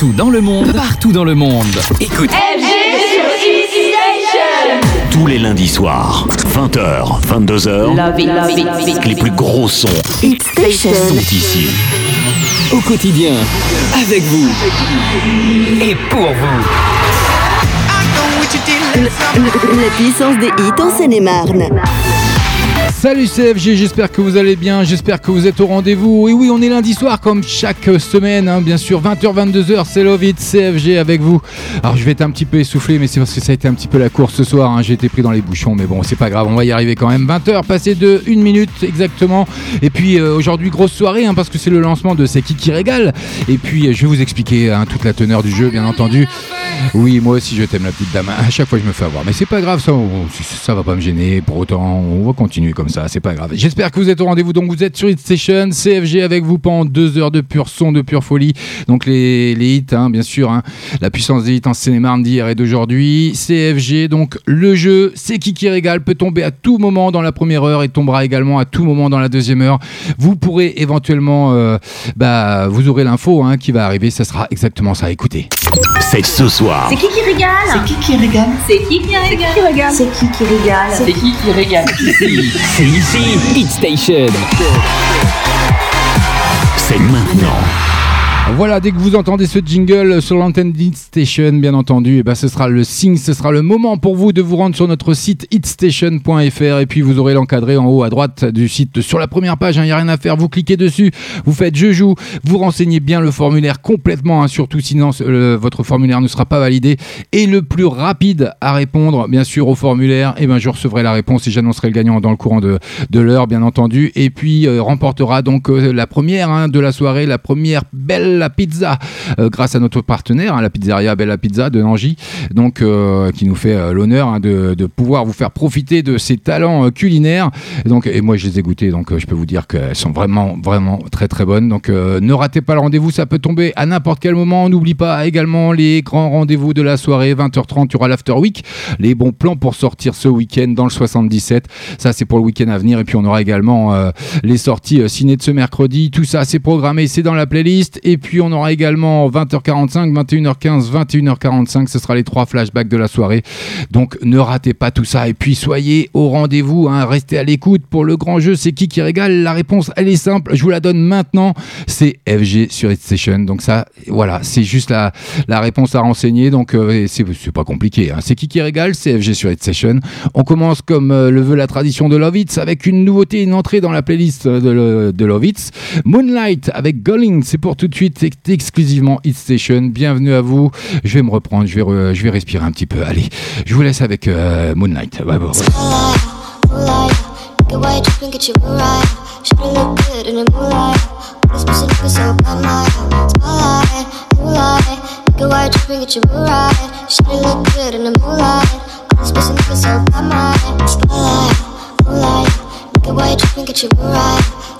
Partout dans le monde, partout dans le monde. Écoute. Tous les lundis soirs, 20h, 22h. Love it, love it, love it. Les plus gros sons Station. sont ici. Au quotidien, avec vous et pour vous. La puissance des hits en Seine-et-Marne. Salut CFG, j'espère que vous allez bien, j'espère que vous êtes au rendez-vous. Et oui, on est lundi soir comme chaque semaine, hein, bien sûr, 20h, 22h, c'est Love It, CFG avec vous. Alors je vais être un petit peu essoufflé, mais c'est parce que ça a été un petit peu la course ce soir, hein. j'ai été pris dans les bouchons, mais bon, c'est pas grave, on va y arriver quand même. 20h, passé de 1 minute exactement. Et puis euh, aujourd'hui, grosse soirée, hein, parce que c'est le lancement de C'est qui qui régale. Et puis euh, je vais vous expliquer toute la teneur du jeu, bien entendu. Oui, moi aussi je t'aime la petite dame, à chaque fois je me fais avoir, mais c'est pas grave, ça, ça va pas me gêner, pour autant, on va continuer comme ça, c'est pas grave. J'espère que vous êtes au rendez-vous, donc vous êtes sur Hit Station, CFG avec vous pendant deux heures de pur son, de pure folie. Donc les, les hits, hein, bien sûr, hein, la puissance des hits en Seine-et-Marne d'hier et d'aujourd'hui. CFG, donc le jeu, c'est qui qui régale, peut tomber à tout moment dans la première heure et tombera également à tout moment dans la deuxième heure. Vous pourrez éventuellement, euh, bah, vous aurez l'info hein, qui va arriver, ça sera exactement ça. Écoutez. C'est ce soir. C'est qui qui régale C'est qui qui régale C'est qui qui régale C'est qui qui régale C'est qui qui régale C'est ici, Hit Station. C'est maintenant. Voilà, dès que vous entendez ce jingle sur l'antenne d'Hit Station, bien entendu, et ben ce sera le signe, ce sera le moment pour vous de vous rendre sur notre site hitstation.fr et puis vous aurez l'encadré en haut à droite du site sur la première page. Il n'y a rien à faire, vous cliquez dessus, vous faites je joue, vous renseignez bien le formulaire complètement, hein, surtout sinon votre formulaire ne sera pas validé. Et le plus rapide à répondre, bien sûr, au formulaire, et ben je recevrai la réponse et j'annoncerai le gagnant dans le courant de, de l'heure, bien entendu. Et puis euh, remportera donc euh, la première hein, de la soirée, la première Bella Pizza, euh, grâce à notre partenaire, hein, la pizzeria Bella Pizza de Nangy, donc euh, qui nous fait euh, l'honneur hein, de, de pouvoir vous faire profiter de ses talents culinaires. Et donc, et moi je les ai goûtées, donc je peux vous dire qu'elles sont vraiment, vraiment très très bonnes. Donc ne ratez pas le rendez-vous, ça peut tomber à n'importe quel moment. N'oublie pas également les grands rendez-vous de la soirée, 20h30, il y aura l'After Week, les bons plans pour sortir ce week-end dans le 77. Ça c'est pour le week-end à venir. Et puis on aura également les sorties euh, ciné de ce mercredi. Tout ça c'est programmé, c'est dans la playlist. Et puis on aura également 20h45, 21h15, 21h45. Ce sera les trois flashbacks de la soirée. Donc ne ratez pas tout ça. Et puis soyez au rendez-vous. hein. Restez à l'écoute pour le grand jeu. C'est qui qui régale La réponse elle est simple. Je vous la donne maintenant. C'est FG sur Hit Station. Donc ça, voilà, c'est juste la, réponse à renseigner. Donc euh, c'est pas compliqué. hein. C'est qui qui régale C'est FG sur Hit Session. On commence comme euh, le veut la tradition de Love Hits avec une nouveauté, une entrée dans la playlist de, le- de Love Hits. Moonlight avec Golling, c'est pour tout de suite, exclusivement Hit Station. Bienvenue à vous. Je vais me reprendre, je vais, je vais respirer un petit peu. Allez, je vous laisse avec euh, Moonlight. You right.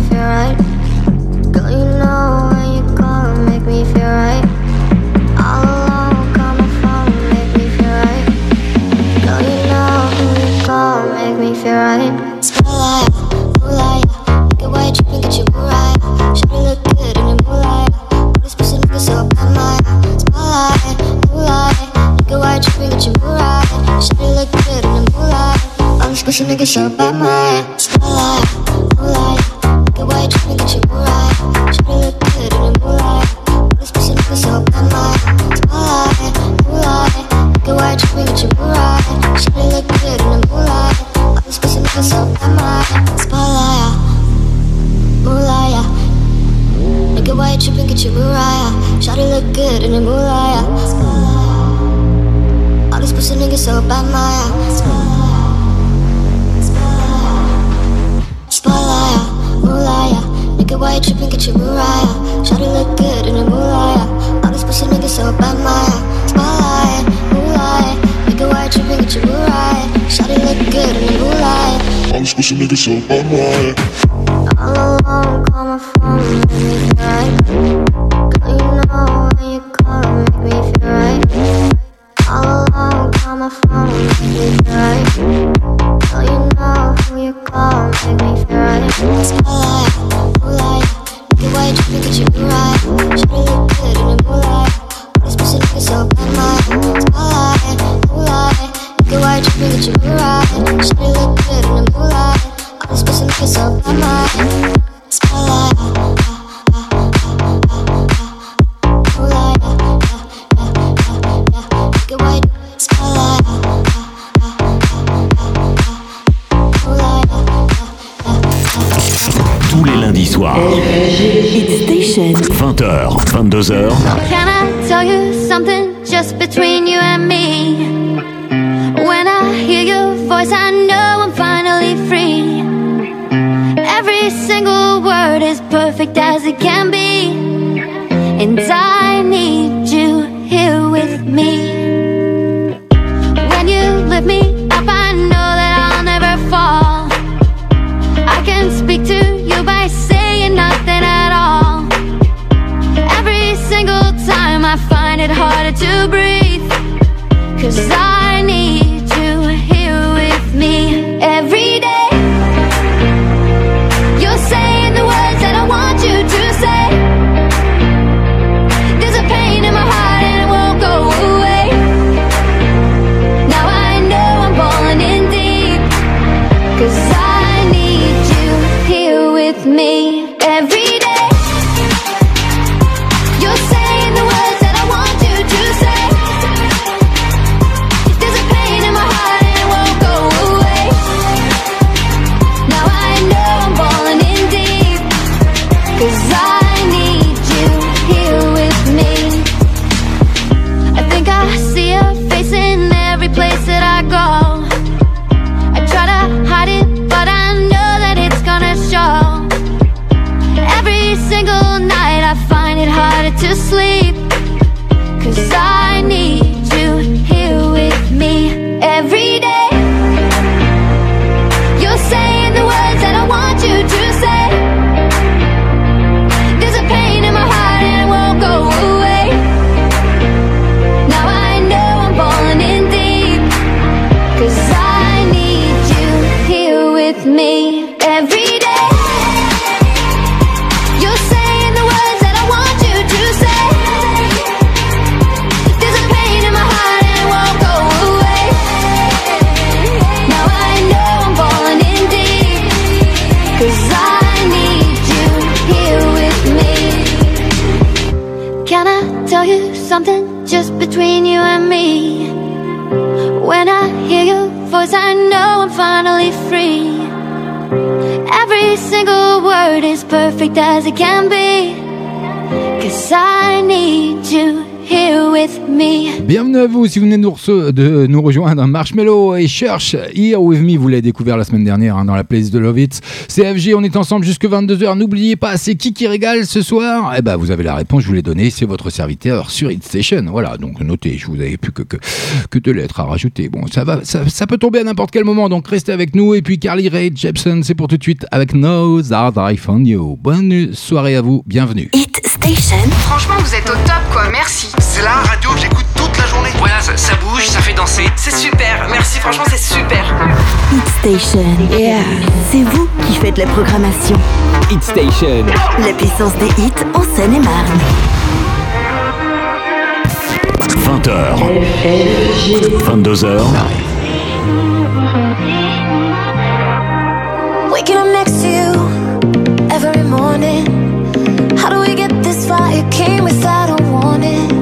me feel right. Girl, you know when you call, make me feel right. All alone, my phone, make me feel right. You know who you call, make me feel right. Pussy niggas so bad, my spotlight, get white, dripping, get Look at why you trippin', get your Mariah. Try to look good in a moonlight All these pussy niggas so bad, my Spotlight, moonlight. Look at why you trippin', get your Mariah? Try to look good in the blue light. All these pussy niggas so bad, my All alone, call my phone every night perfect as it can be. Bienvenue à vous si vous venez de nous, de nous rejoindre. Marshmallow et Church, Here With Me, vous l'avez découvert la semaine dernière hein, dans la playlist de Lovitz. CFG, on est ensemble jusque 22h. N'oubliez pas, c'est qui qui régale ce soir? Eh ben, vous avez la réponse, je vous l'ai donnée, c'est votre serviteur sur It Station. Voilà, donc notez, je vous avais plus que, que, que deux lettres à rajouter. Bon, ça, va, ça, peut tomber à n'importe quel moment, donc restez avec nous. Et puis Carly Rae Jepsen, c'est pour tout de suite avec No That I Found You. Bonne soirée à vous, bienvenue. It Station. Franchement, vous êtes au top, quoi, merci. C'est la radio que j'écoute tout voilà, ça, bouge, ça fait danser. C'est super, merci, franchement, c'est super. Hit Station, yeah. c'est vous qui faites la programmation. Hit Station, la puissance des hits en Seine-et-Marne. 20h, 22h. Waking up next to you every morning. How do we get this far? It came without a warning.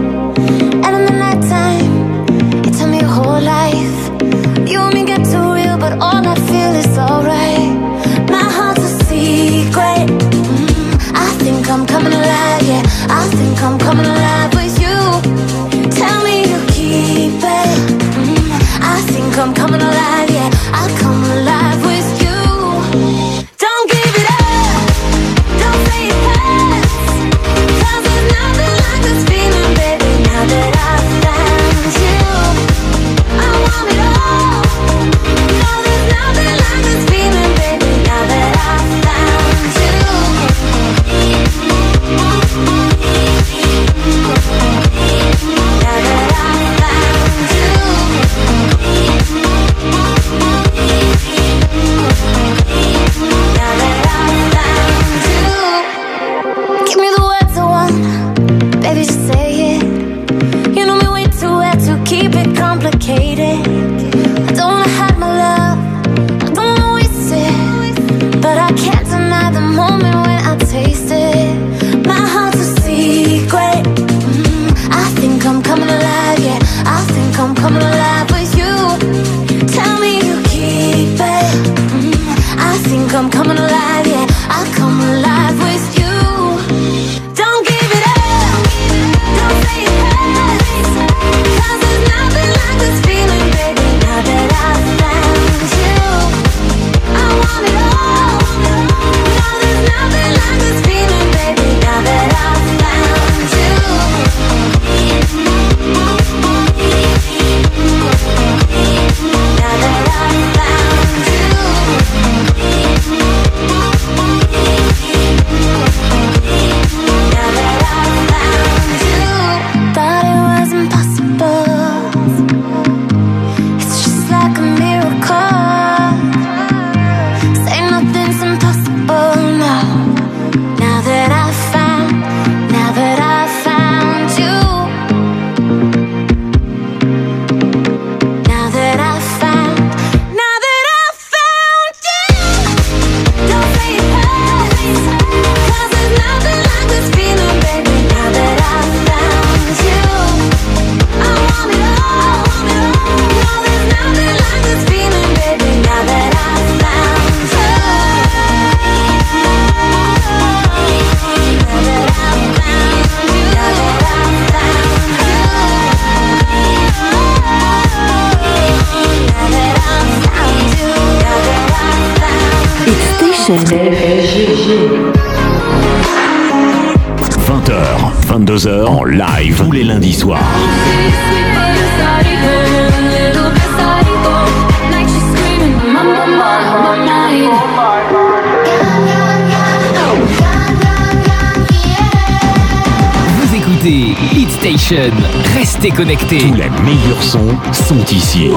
松送地鞋。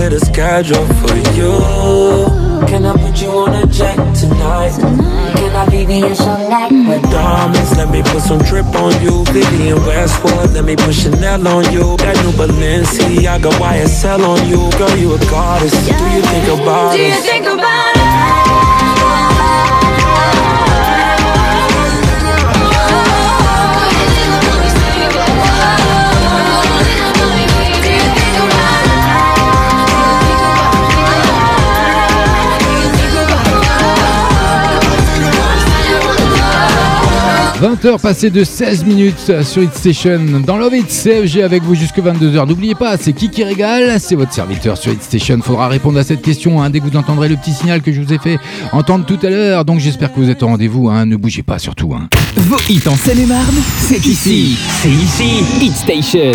to the sky, drop for you. Can I put you on a jet tonight? Can I Vivian's your neck? With diamonds, let me put some drip on you. Vivian Westwood, let me put Chanel on you. That new Balenciaga YSL on you. Girl, you a goddess. Do you think about it? Do you think about 20h passé de 16 minutes sur Hit Station dans Love It CFG avec vous jusque 22h. N'oubliez pas, c'est qui qui régale C'est votre serviteur sur Hit Station. Faudra répondre à cette question hein. dès que vous entendrez le petit signal que je vous ai fait entendre tout à l'heure. Donc j'espère que vous êtes au rendez-vous. Hein. Ne bougez pas surtout. Hein. Vos hits en Seine-et-Marne, c'est ici. C'est ici. Hit Station.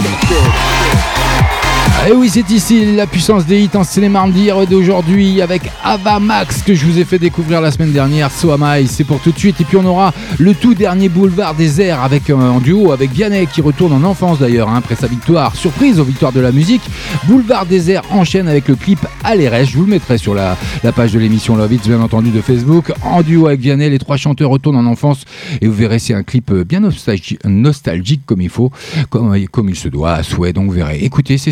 Et oui, c'est ici la puissance des hits en cinéma d'aujourd'hui avec Ava Max que je vous ai fait découvrir la semaine dernière. So Am c'est pour tout de suite. Et puis on aura le tout dernier boulevard des airs avec euh, en duo avec Vianney qui retourne en enfance d'ailleurs hein, après sa victoire. Surprise aux victoires de la musique. Boulevard des airs enchaîne avec le clip Alérès. Je vous le mettrai sur la, page de l'émission Love bien entendu, de Facebook. En duo avec Vianney, les trois chanteurs retournent en enfance et vous verrez, c'est un clip euh, bien nostalgique, comme il faut, comme, comme il se doit, à souhait. Donc vous verrez. Écoutez, c'est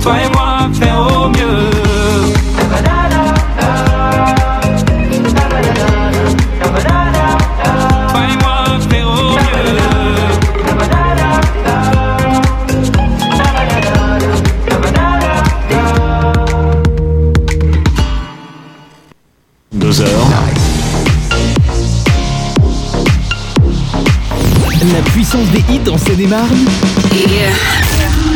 Toi et moi, faire au mieux. Toi et moi, faire au mieux. Deux heures. La puissance des hits en Seine-et-Marne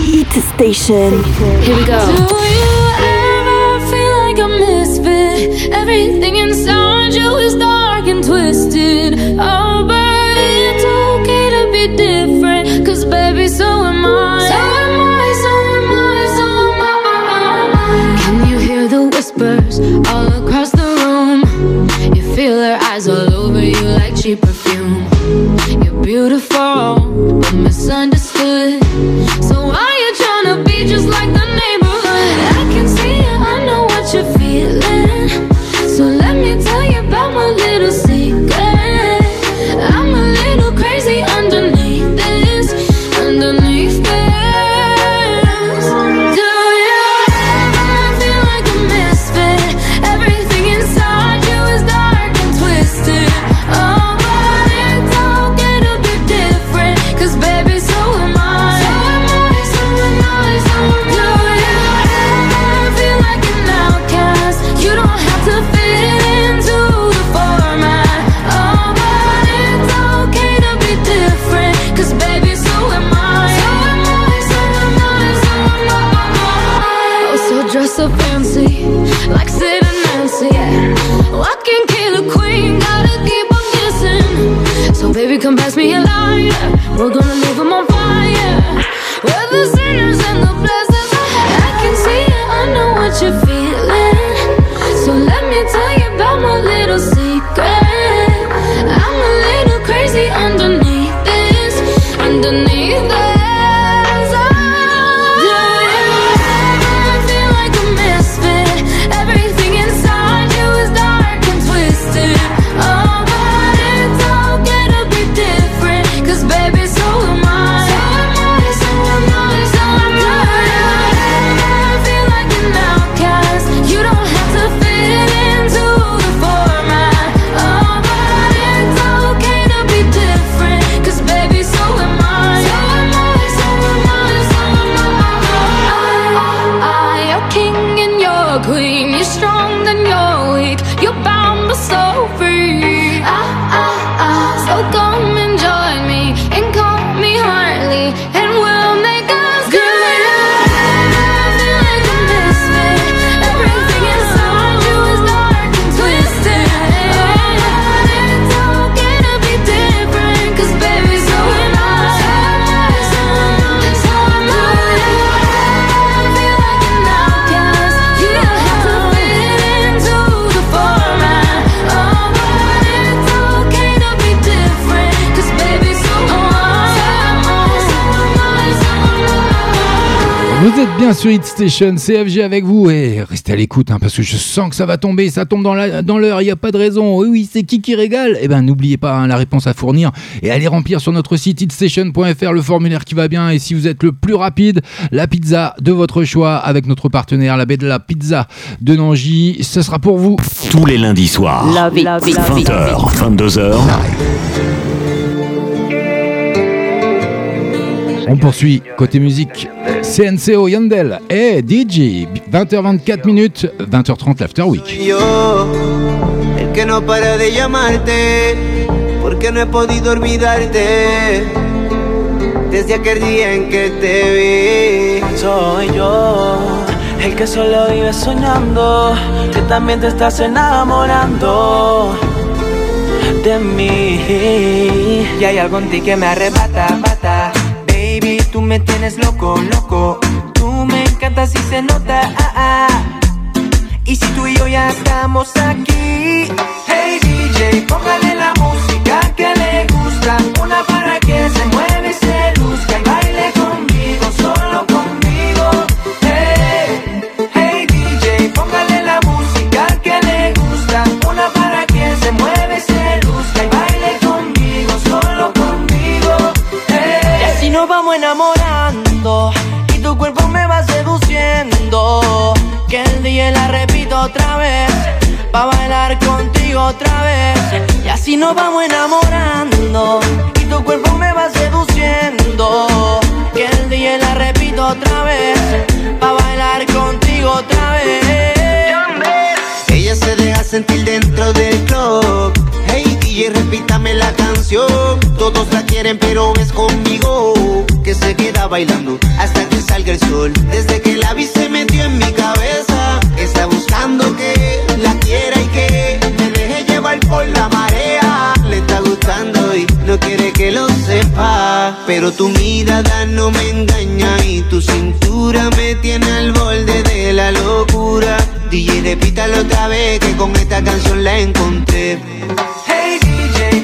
Hit Station. Here we go. Do you ever feel like a misfit? Everything inside you is dark and twisted. Oh, but it's okay to be different. Cause baby, so am I. So am I, so am I, so am I. Can you hear the whispers all across the room? You feel her eyes all over you like cheap perfume. You're beautiful, but misunderstood. Bien sur Hit Station, CFG avec vous et restez à l'écoute hein, parce que je sens que ça va tomber, ça tombe dans la- dans l'heure, il n'y a pas de raison. Oui, oui, c'est qui qui régale? Eh ben n'oubliez pas hein, la réponse à fournir et allez remplir sur notre site hitstation.fr le formulaire qui va bien et si vous êtes le plus rapide, la pizza de votre choix avec notre partenaire la Bella Pizza de Nangy, ce sera pour vous. Tous les lundis soirs. Love it, love it, love it. 20h, 22h. On poursuit côté musique. CNCO Yandel et DJ 20h24 minutes, 20h30 l'After Week. el que no para de llamarte porque no he podido olvidarte desde aquel día en que te vi Soy yo, el que solo vive soñando, que también te estás enamorando de mí. y hay algo en ti que me arrebata bata baby tú me tienes loco loco tú me encantas y se nota ah, ah. y si tú y yo ya estamos aquí hey DJ póngale Que el día la repito otra vez, pa' bailar contigo otra vez. Y así nos vamos enamorando y tu cuerpo me va seduciendo. Que el día la repito otra vez, pa' bailar contigo otra vez. Ella se deja sentir dentro del club. Hey DJ, repítame la canción. Todos la quieren, pero es conmigo que se queda bailando hasta que salga el sol. Desde que la vi se metió en mi cabeza. Está buscando que la quiera y que me deje llevar por la marea. Le está gustando y no quiere que lo sepa. Pero tu mirada no me engaña y tu cintura me tiene al borde de la locura. DJ, repítalo otra vez que con esta canción la encontré.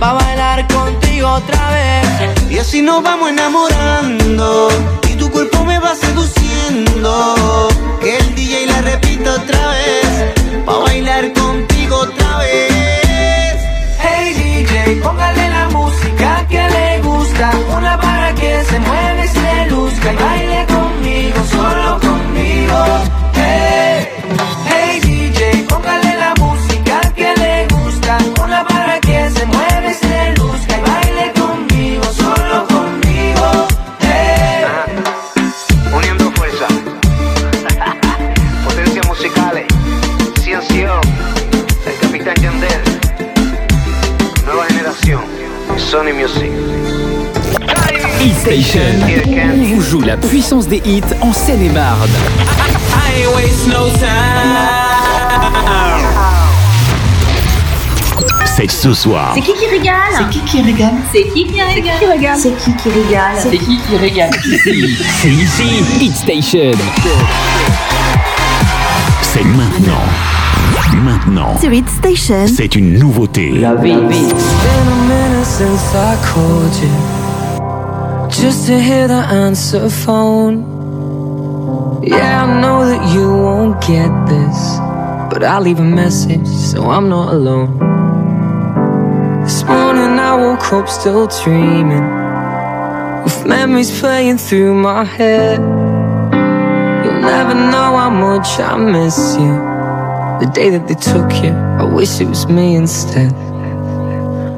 pa' bailar contigo otra vez. Y así nos vamos enamorando Y tu cuerpo me va seduciendo. Que el DJ la repita otra vez Pa' bailar contigo otra vez. Hey DJ, póngale la música que le gusta. Una para que se mueve y se luzca Y baile conmigo, solo conmigo Station. On vous joue la puissance des hits en Seine-et-Marne. C'est ce soir. C'est qui qui régale C'est qui qui régale C'est qui qui régale C'est qui qui régale C'est qui qui régale c'est ici. Hit Station. C'est maintenant. Maintenant. Sur Hit Station. C'est une nouveauté. Been a Just to hear the answer phone. Yeah, I know that you won't get this But I'll leave a message so I'm not alone. This morning I woke up still dreaming With memories playing through my head. You'll never know how much I miss you. The day that they took you, I wish it was me instead.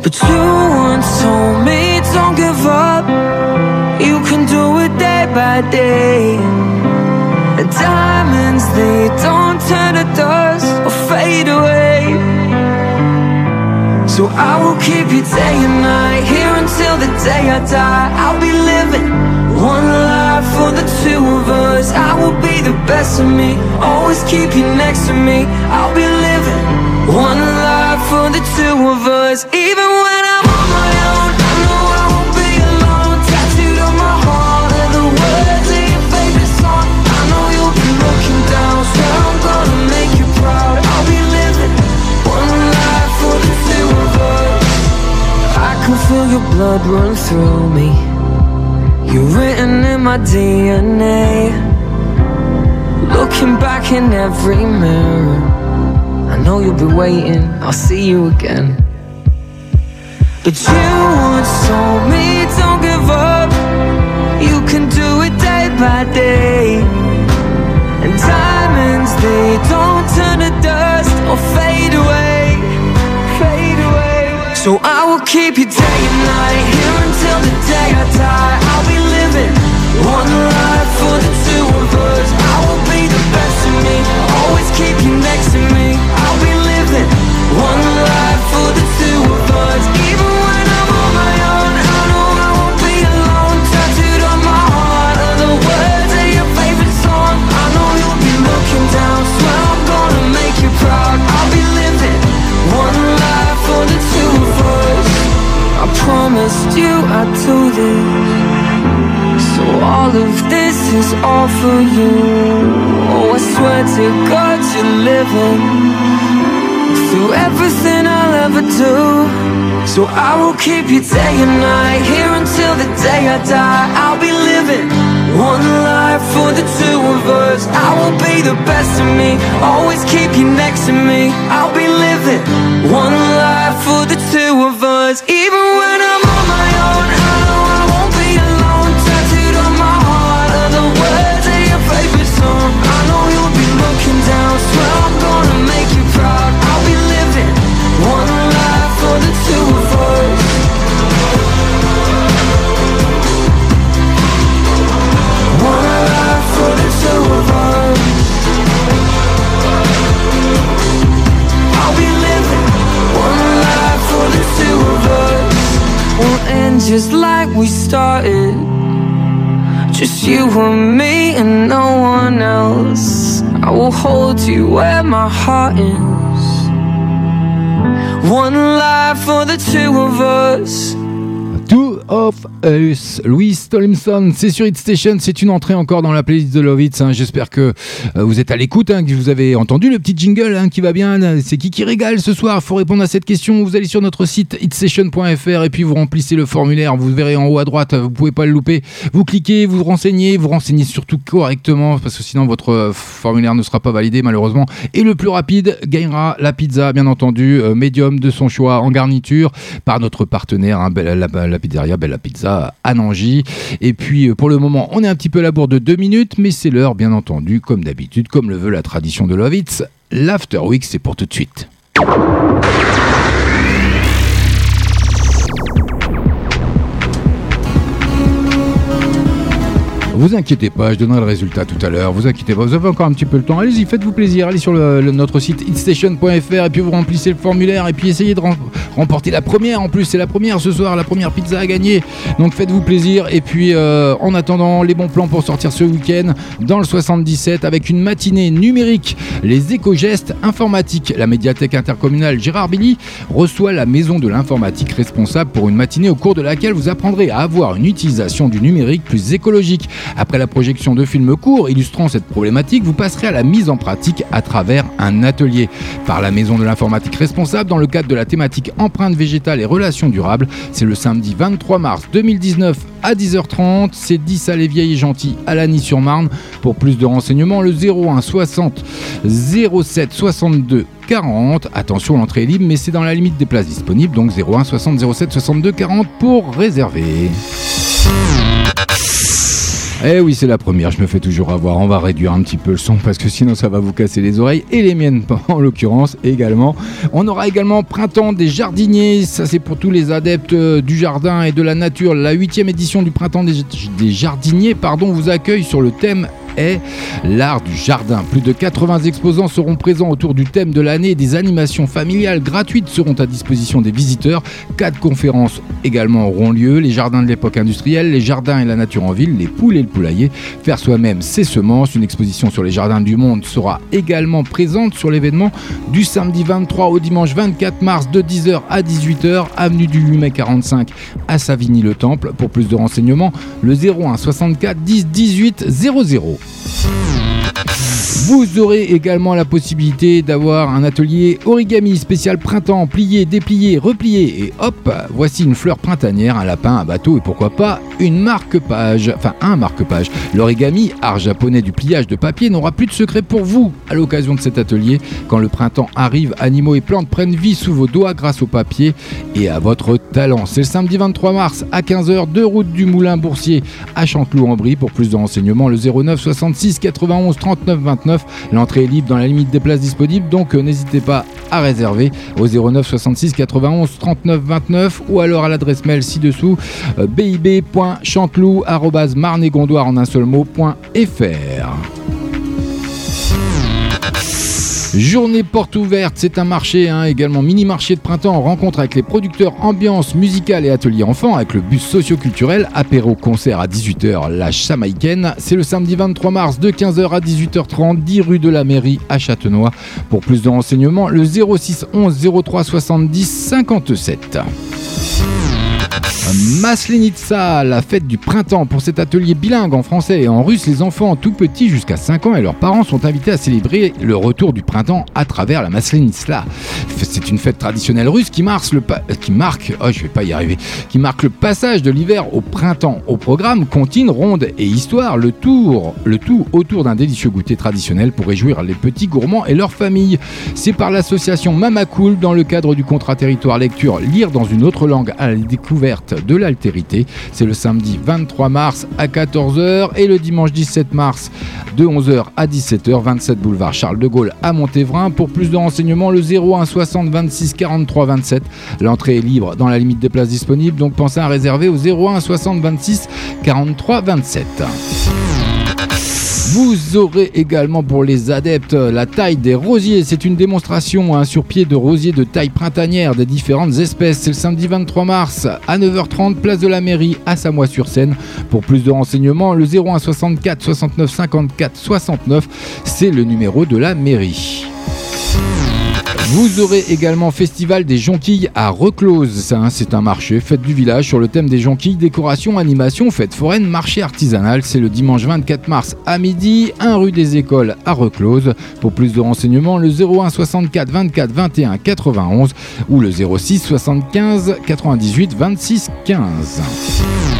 But you once told me don't give up You can do it day by day. Diamonds, they don't turn to dust or fade away. So I will keep you day and night. Here until the day I die. I'll be living one life for the two of us. I will be the best of me. Always keep you next to me. I'll be living one life for the two of us. Even when feel your blood run through me. You're written in my DNA Looking back in every mirror I know you'll be waiting, I'll see you again. But you once told me don't give up. You can do it day by day. And diamonds, they don't turn to dust or fade away Fade away So I will keep you day and night Here until the day I die. I'll be living one life for the two of us. I will be the best of me Always keep you next to me. I'll be living one life for the two of us. Even promised you I'd do this so all of this is all for you. Oh, I swear to God you're living Through everything I'll ever do. So I will keep you day and night Here until the day I die. I'll be living one life for the two of us. I will be the best of me Always keep you next to me. I'll be living one life us Even when I'm just like we started. Just you and me and no one else. I will hold you where my heart is. One life for the two of us Louis Tolimson, c'est sur Hit Station, c'est une entrée encore dans la playlist de Lovitz. Hein. J'espère que euh, vous êtes à l'écoute, hein, que vous avez entendu le petit jingle hein, qui va bien. C'est qui qui régale ce soir Il faut répondre à cette question. Vous allez sur notre site hitstation.fr et puis vous remplissez le formulaire. Vous verrez en haut à droite, vous pouvez pas le louper. Vous cliquez, vous renseignez, vous renseignez surtout correctement parce que sinon votre euh, formulaire ne sera pas validé malheureusement. Et le plus rapide gagnera la pizza, bien entendu, euh, médium de son choix en garniture par notre partenaire, la pizzeria Bella Pizza à Nangy. Et puis euh, pour le moment, on est un petit peu à la bourre de deux minutes, mais c'est l'heure, bien entendu, comme d'habitude, comme le veut la tradition de Lovitz. L'After Week, c'est pour tout de suite. Vous inquiétez pas, je donnerai le résultat tout à l'heure. Vous inquiétez pas, vous avez encore un petit peu le temps. Allez-y, faites-vous plaisir. Allez sur notre site hitstation.fr et puis vous remplissez le formulaire et puis essayez de rem- remporter la première. En plus, c'est la première ce soir, la première pizza à gagner. Donc faites-vous plaisir. Et puis euh, en attendant, les bons plans pour sortir ce week-end dans le 77 avec une matinée numérique. Les éco-gestes informatiques. La médiathèque intercommunale Gérard Billy reçoit la maison de l'informatique responsable pour une matinée au cours de laquelle vous apprendrez à avoir une utilisation du numérique plus écologique. Après la projection de films courts illustrant cette problématique, vous passerez à la mise en pratique à travers un atelier par la maison de l'informatique responsable dans le cadre de la thématique empreinte végétale et relations durables. C'est le samedi 23 mars 2019 à 10h30. C'est 10 à les vieilles et gentilles à Lagny-sur-Marne. Pour plus de renseignements, le 01 60 07 62 40. Attention, l'entrée est libre, mais c'est dans la limite des places disponibles. Donc 01 60 07 62 40 pour réserver. Eh oui, c'est la première, je me fais toujours avoir. On va réduire un petit peu le son parce que sinon ça va vous casser les oreilles et les miennes en l'occurrence également. On aura également Printemps des jardiniers, ça c'est pour tous les adeptes euh, du jardin et de la nature. La huitième édition du Printemps des, des jardiniers pardon, vous accueille sur le thème est l'art du jardin. Plus de 80 exposants seront présents autour du thème de l'année. Des animations familiales gratuites seront à disposition des visiteurs. Quatre conférences également auront lieu. Les jardins de l'époque industrielle, les jardins et la nature en ville, les poules et le poulailler. Faire soi-même ses semences. Une exposition sur les jardins du monde sera également présente sur l'événement du samedi 23 au dimanche 24 mars de 10h à 18h, avenue du 8 mai 45 à Savigny-le-Temple. Pour plus de renseignements, le 01 64 10 18 00. Peace. Vous aurez également la possibilité d'avoir un atelier origami spécial printemps, plié, déplié, replié et hop, voici une fleur printanière, un lapin, un bateau et pourquoi pas une marque-page, enfin un marque-page. L'origami, art japonais du pliage de papier, n'aura plus de secret pour vous à l'occasion de cet atelier. Quand le printemps arrive, animaux et plantes prennent vie sous vos doigts grâce au papier et à votre talent. C'est le samedi 23 mars à 15h, de route du Moulin Boursier à Chanteloup-en-Brie. Pour plus de renseignements, le 09 66 91 39 29. L'entrée est libre dans la limite des places disponibles, donc euh, n'hésitez pas à réserver au 09 66 91 39 29 ou alors à l'adresse mail ci-dessous euh, bib.chanteloup.marnegondoire en un seul mot.fr. Journée porte ouverte, c'est un marché, hein, également mini-marché de printemps en rencontre avec les producteurs ambiance musicale et atelier enfants avec le bus socio-culturel, apéro concert à 18h, la Jamaïcaine. C'est le samedi 23 mars de 15h à 18h30, 10 rue de la mairie à Châtenois. Pour plus de renseignements, le 06 11 03 70 57. Maslenitsa, la fête du printemps pour cet atelier bilingue en français et en russe. Les enfants tout petits jusqu'à 5 ans et leurs parents sont invités à célébrer le retour du printemps à travers la Maslenitsa. C'est une fête traditionnelle russe qui marque le oh, vais pas y arriver, qui marque le passage de l'hiver au printemps. Au programme comptine, ronde et histoire, le tour, le tout autour d'un délicieux goûter traditionnel pour réjouir les petits gourmands et leurs familles. C'est par l'association Mama Cool dans le cadre du contrat territoire lecture Lire dans une autre langue à la de l'altérité. C'est le samedi 23 mars à 14h et le dimanche 17 mars de 11h à 17h, 27 boulevard Charles de Gaulle à Montévrain. Pour plus de renseignements, le 01 60 26 43 27. L'entrée est libre dans la limite des places disponibles, donc pensez à réserver au 01 60 26 43 27. Vous aurez également pour les adeptes la taille des rosiers. C'est une démonstration hein, sur pied de rosiers de taille printanière des différentes espèces. C'est le samedi 23 mars à 9h30, place de la mairie à Samois-sur-Seine. Pour plus de renseignements, le 01 64 69 54 69, c'est le numéro de la mairie. Vous aurez également Festival des jonquilles à Reclose. Hein, c'est un marché, fête du village sur le thème des jonquilles, décoration, animation, fête foraine, marché artisanal. C'est le dimanche 24 mars à midi, 1 rue des Écoles à Reclose. Pour plus de renseignements, le 01 64 24 21 91 ou le 06 75 98 26 15.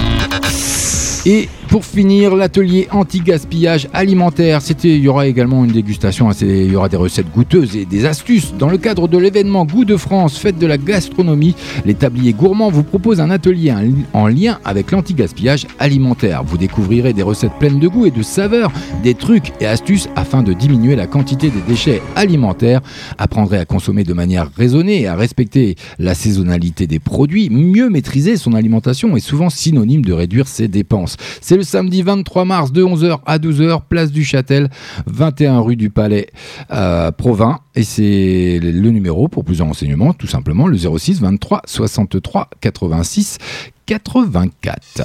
Et pour finir, l'atelier anti-gaspillage alimentaire. Il y aura également une dégustation, hein, il y aura des recettes goûteuses et des astuces. Dans le cadre de l'événement Goût de France, fête de la gastronomie, les tabliers gourmands vous proposent un atelier en li- en lien avec l'anti-gaspillage alimentaire. Vous découvrirez des recettes pleines de goût et de saveurs, des trucs et astuces afin de diminuer la quantité des déchets alimentaires. Apprendrez à consommer de manière raisonnée et à respecter la saisonnalité des produits. Mieux maîtriser son alimentation est souvent synonyme de réduire ses dépenses. C'est le samedi 23 mars de 11h à 12h, place du Châtel, 21 rue du Palais, euh, Provins. Et c'est le numéro pour plus renseignements, tout simplement le 06 23 63 86 84.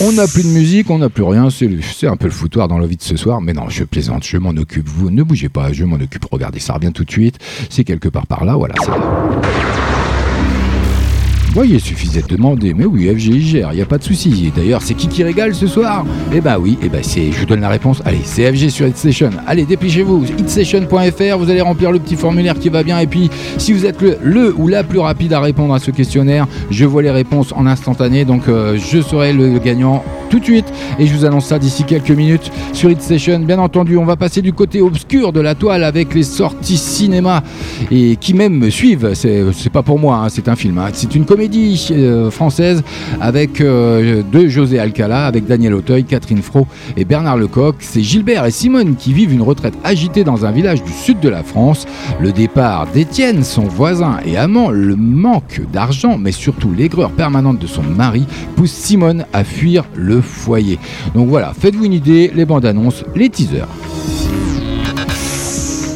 On n'a plus de musique, on n'a plus rien, c'est un peu le foutoir dans la vie de ce soir, mais non, je plaisante, je m'en occupe, vous ne bougez pas, je m'en occupe, regardez, ça revient tout de suite, c'est quelque part par là, voilà, c'est là. Voyez, il suffisait de demander, mais oui, FG il gère, il n'y a pas de souci. D'ailleurs, c'est qui qui régale ce soir? Eh bah oui, eh bah c'est, je vous donne la réponse. Allez, c'est FG sur HitStation. Allez, dépêchez-vous, hitstation.fr, vous allez remplir le petit formulaire qui va bien. Et puis, si vous êtes le, le ou la plus rapide à répondre à ce questionnaire, je vois les réponses en instantané, donc euh, je serai le gagnant tout de suite. Et je vous annonce ça d'ici quelques minutes sur HitStation. Bien entendu, on va passer du côté obscur de la toile avec les sorties cinéma et qui même me suivent. C'est pas pour moi, hein, c'est un film. hein. C'est une comédie euh, française avec euh, de José Alcala, avec Daniel Auteuil, Catherine Fro et Bernard Lecoq. C'est Gilbert et Simone qui vivent une retraite agitée dans un village du sud de la France. Le départ d'Étienne, son voisin et amant, le manque d'argent, mais surtout l'aigreur permanente de son mari, pousse Simone à fuir le foyer. Donc voilà, faites-vous une idée, les bandes annonces, les teasers.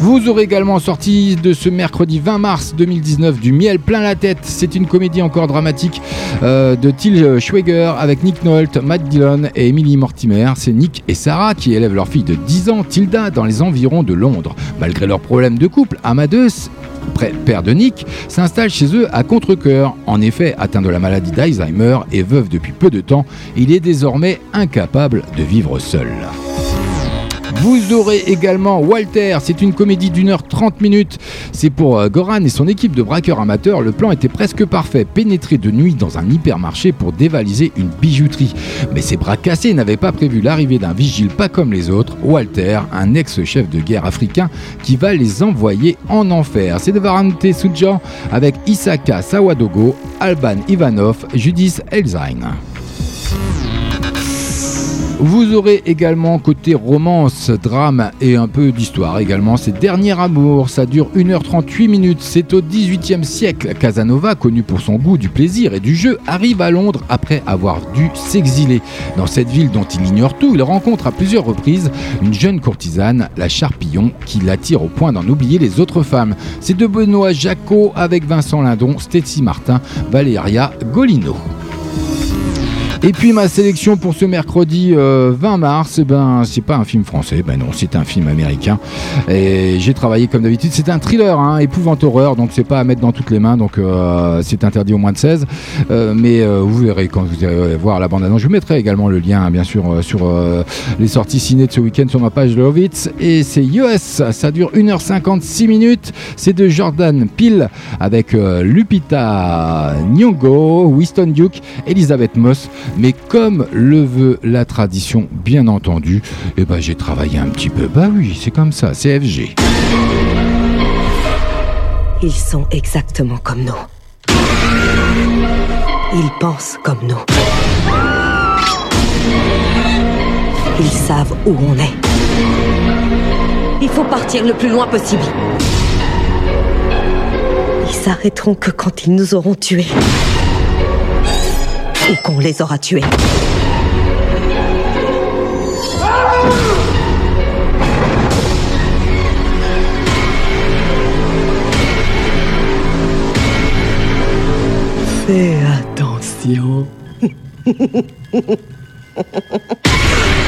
Vous aurez également sorti de ce mercredi 20 mars 2019 du Miel plein la tête. C'est une comédie encore dramatique euh, de Till Schweiger avec Nick Nolte, Matt Dillon et Emily Mortimer. C'est Nick et Sarah qui élèvent leur fille de 10 ans, Tilda, dans les environs de Londres. Malgré leurs problèmes de couple, Amadeus près- père de Nick, s'installe chez eux à contre-coeur. En effet, atteint de la maladie d'Alzheimer et veuf depuis peu de temps, il est désormais incapable de vivre seul. Vous aurez également Walter, c'est une comédie d'une heure 30 minutes. C'est pour euh, Goran et son équipe de braqueurs amateurs. Le plan était presque parfait, pénétrer de nuit dans un hypermarché pour dévaliser une bijouterie. Mais ces bras cassés n'avaient pas prévu l'arrivée d'un vigile pas comme les autres, Walter, un ex-chef de guerre africain qui va les envoyer en enfer. C'est de Varante Sujan avec Isaka Sawadogo, Alban Ivanov, Judith Elzine. Vous aurez également côté romance, drame et un peu d'histoire également. C'est Dernier Amour, ça dure 1h38 minutes. C'est au 18e siècle. Casanova, connu pour son goût du plaisir et du jeu, arrive à Londres après avoir dû s'exiler. Dans cette ville dont il ignore tout, il rencontre à plusieurs reprises une jeune courtisane, la Charpillon, qui l'attire au point d'en oublier les autres femmes. C'est de Benoît Jacot avec Vincent Lindon, Stécie Martin, Valéria Golino. Et puis ma sélection pour ce mercredi euh, 20 mars, eh ben c'est pas un film français, ben non, c'est un film américain. Et j'ai travaillé comme d'habitude, c'est un thriller, hein, épouvante horreur, donc c'est pas à mettre dans toutes les mains, donc euh, c'est interdit au moins de 16. Euh, mais euh, vous verrez quand vous allez voir la bande annonce, je vous mettrai également le lien, hein, bien sûr, euh, sur euh, les sorties ciné de ce week-end sur ma page Lovitz. Et c'est US, ça dure 1h56 minutes. C'est de Jordan Peele avec euh, Lupita Nyong'o, Winston Duke, Elizabeth Moss. Mais comme le veut la tradition, bien entendu, eh ben, j'ai travaillé un petit peu. Bah oui, c'est comme ça, c'est FG. Ils sont exactement comme nous. Ils pensent comme nous. Ils savent où on est. Il faut partir le plus loin possible. Ils s'arrêteront que quand ils nous auront tués. Ou qu'on les aura tués. Fais attention.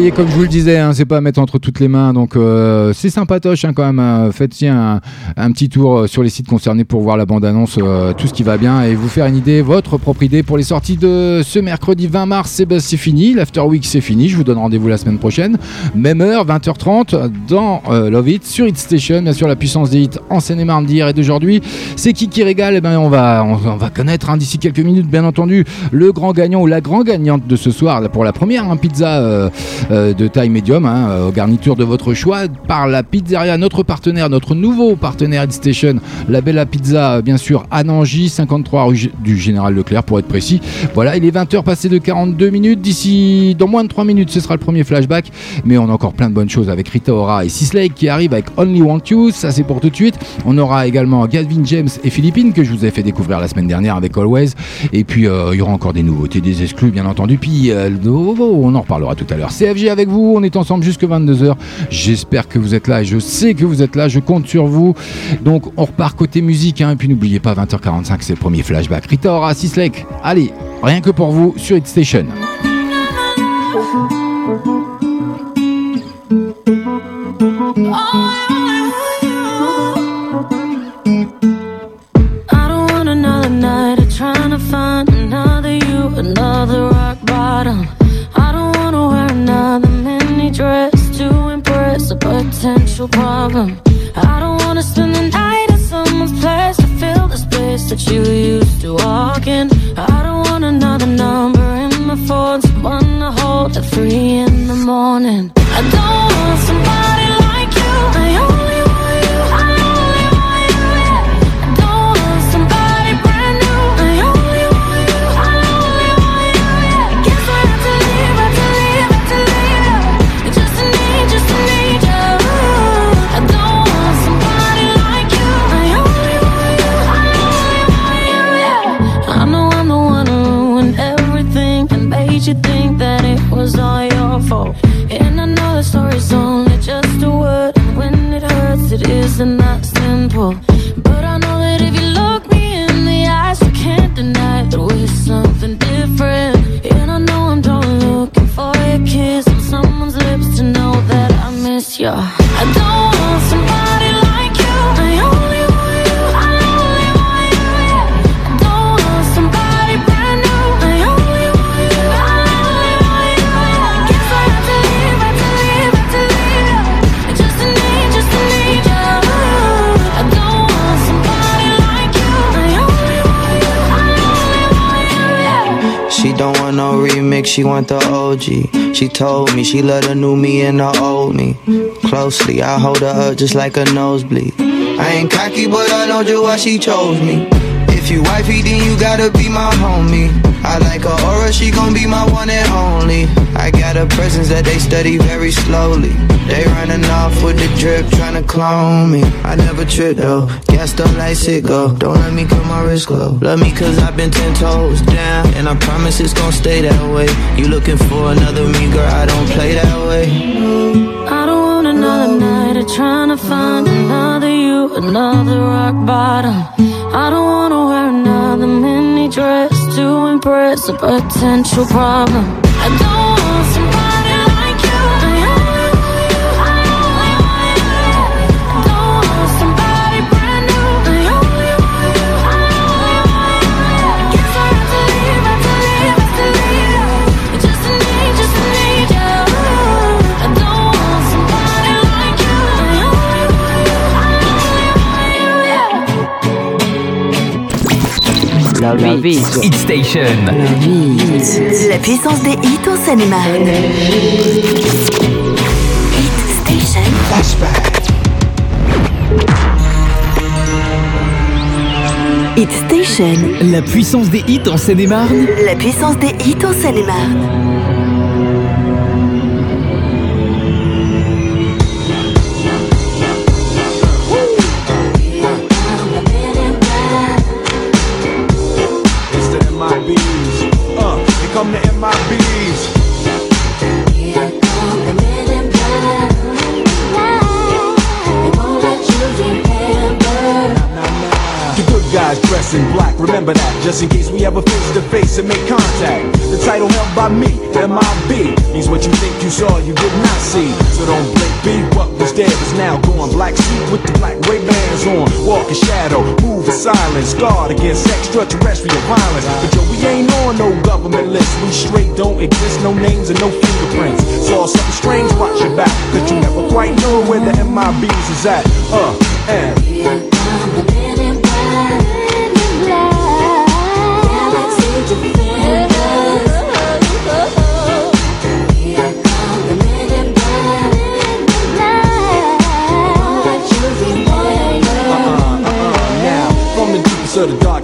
voyez, comme je vous le disais, hein, c'est pas à mettre entre toutes les mains, donc euh, c'est sympatoche hein, quand même. hein. Faites un, un petit tour euh, sur les sites concernés pour voir la bande-annonce, euh, tout ce qui va bien et vous faire une idée, votre propre idée pour les sorties de ce mercredi 20 mars. c'est fini, l'After Week c'est fini. Je vous donne rendez-vous la semaine prochaine, même heure, 20h30 dans Love It sur Hit Station, bien sûr la puissance des hits en Seine-et-Marne d'hier et d'aujourd'hui. C'est qui qui régale? Eh ben, on va, on, on va connaître d'ici quelques minutes, bien entendu, le grand gagnant ou la grand gagnante de ce soir pour la première pizza. Euh, de taille médium, hein, euh, garniture de votre choix, par la pizzeria, notre partenaire, notre nouveau partenaire Station, la Bella Pizza, bien sûr, à Nangy, 53 rue du Général Leclerc pour être précis. Voilà, il est 20h passé de 42 minutes. D'ici, dans moins de 3 minutes, ce sera le premier flashback. Mais on a encore plein de bonnes choses avec Rita Ora et Sisley qui arrivent avec Only Want You. Ça, c'est pour tout de suite. On aura également Gavin James et Philippines que je vous ai fait découvrir la semaine dernière avec Always. Et puis, euh, il y aura encore des nouveautés, des exclus, bien entendu. Puis, on en reparlera tout à l'heure. CFG avec vous. On est ensemble jusque 22h. J'espère que vous êtes là et je sais que vous êtes là. Je compte sur vous. Donc, on repart côté musique. hein. Et puis, n'oubliez pas, 20h45, c'est le premier flashback. Rita Ora, Sisley. Allez, rien que pour vous sur Hit Station. Potential problem. I don't wanna spend the night at someone's place to fill the space that you used to walk in. I don't want another number in my phone, someone to hold at three in the morning. I don't want somebody she want the OG. She told me she love the new me and the old me. Closely, I hold her up just like a nosebleed. I ain't cocky, but I know just why she chose me. If you wifey, then you gotta be my homie. I like her aura, she gon' be my one and only. I got a presence that they study very slowly. They running off with the drip, tryna clone me. I never trip though, gassed up like sicko. Don't let me cut my wrist glow. Love me cause I've been ten toes down, and I promise it's gon' stay that way. You looking for another me, girl? I don't play that way. I don't want another night of trying to find another you, another rock bottom. I don't wanna wear another mini dress to impress a potential problem. I don't La vie. Hit Station. La puissance des hits en Seine-et-Marne. Hit Station. Hit Station. La puissance des hits en Seine-et-Marne. La puissance des hits en Seine-et-Marne. Just in case we ever face to face and make contact. The title held by me, MIB, means what you think you saw, you did not see. So don't blink, be what was dead is now gone. Black suit with the black Ray bands on, walk in shadow, move in silence, guard against extraterrestrial violence. But yo, we ain't on no government list, we straight don't exist, no names and no fingerprints. Saw something strange, watch your back, cause you never quite know where the MIBs is at. Uh, and. serve the dark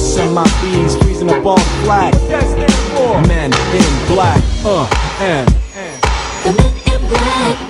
MIBs freezing up all the flag. Men in black, uh, and. The men in black.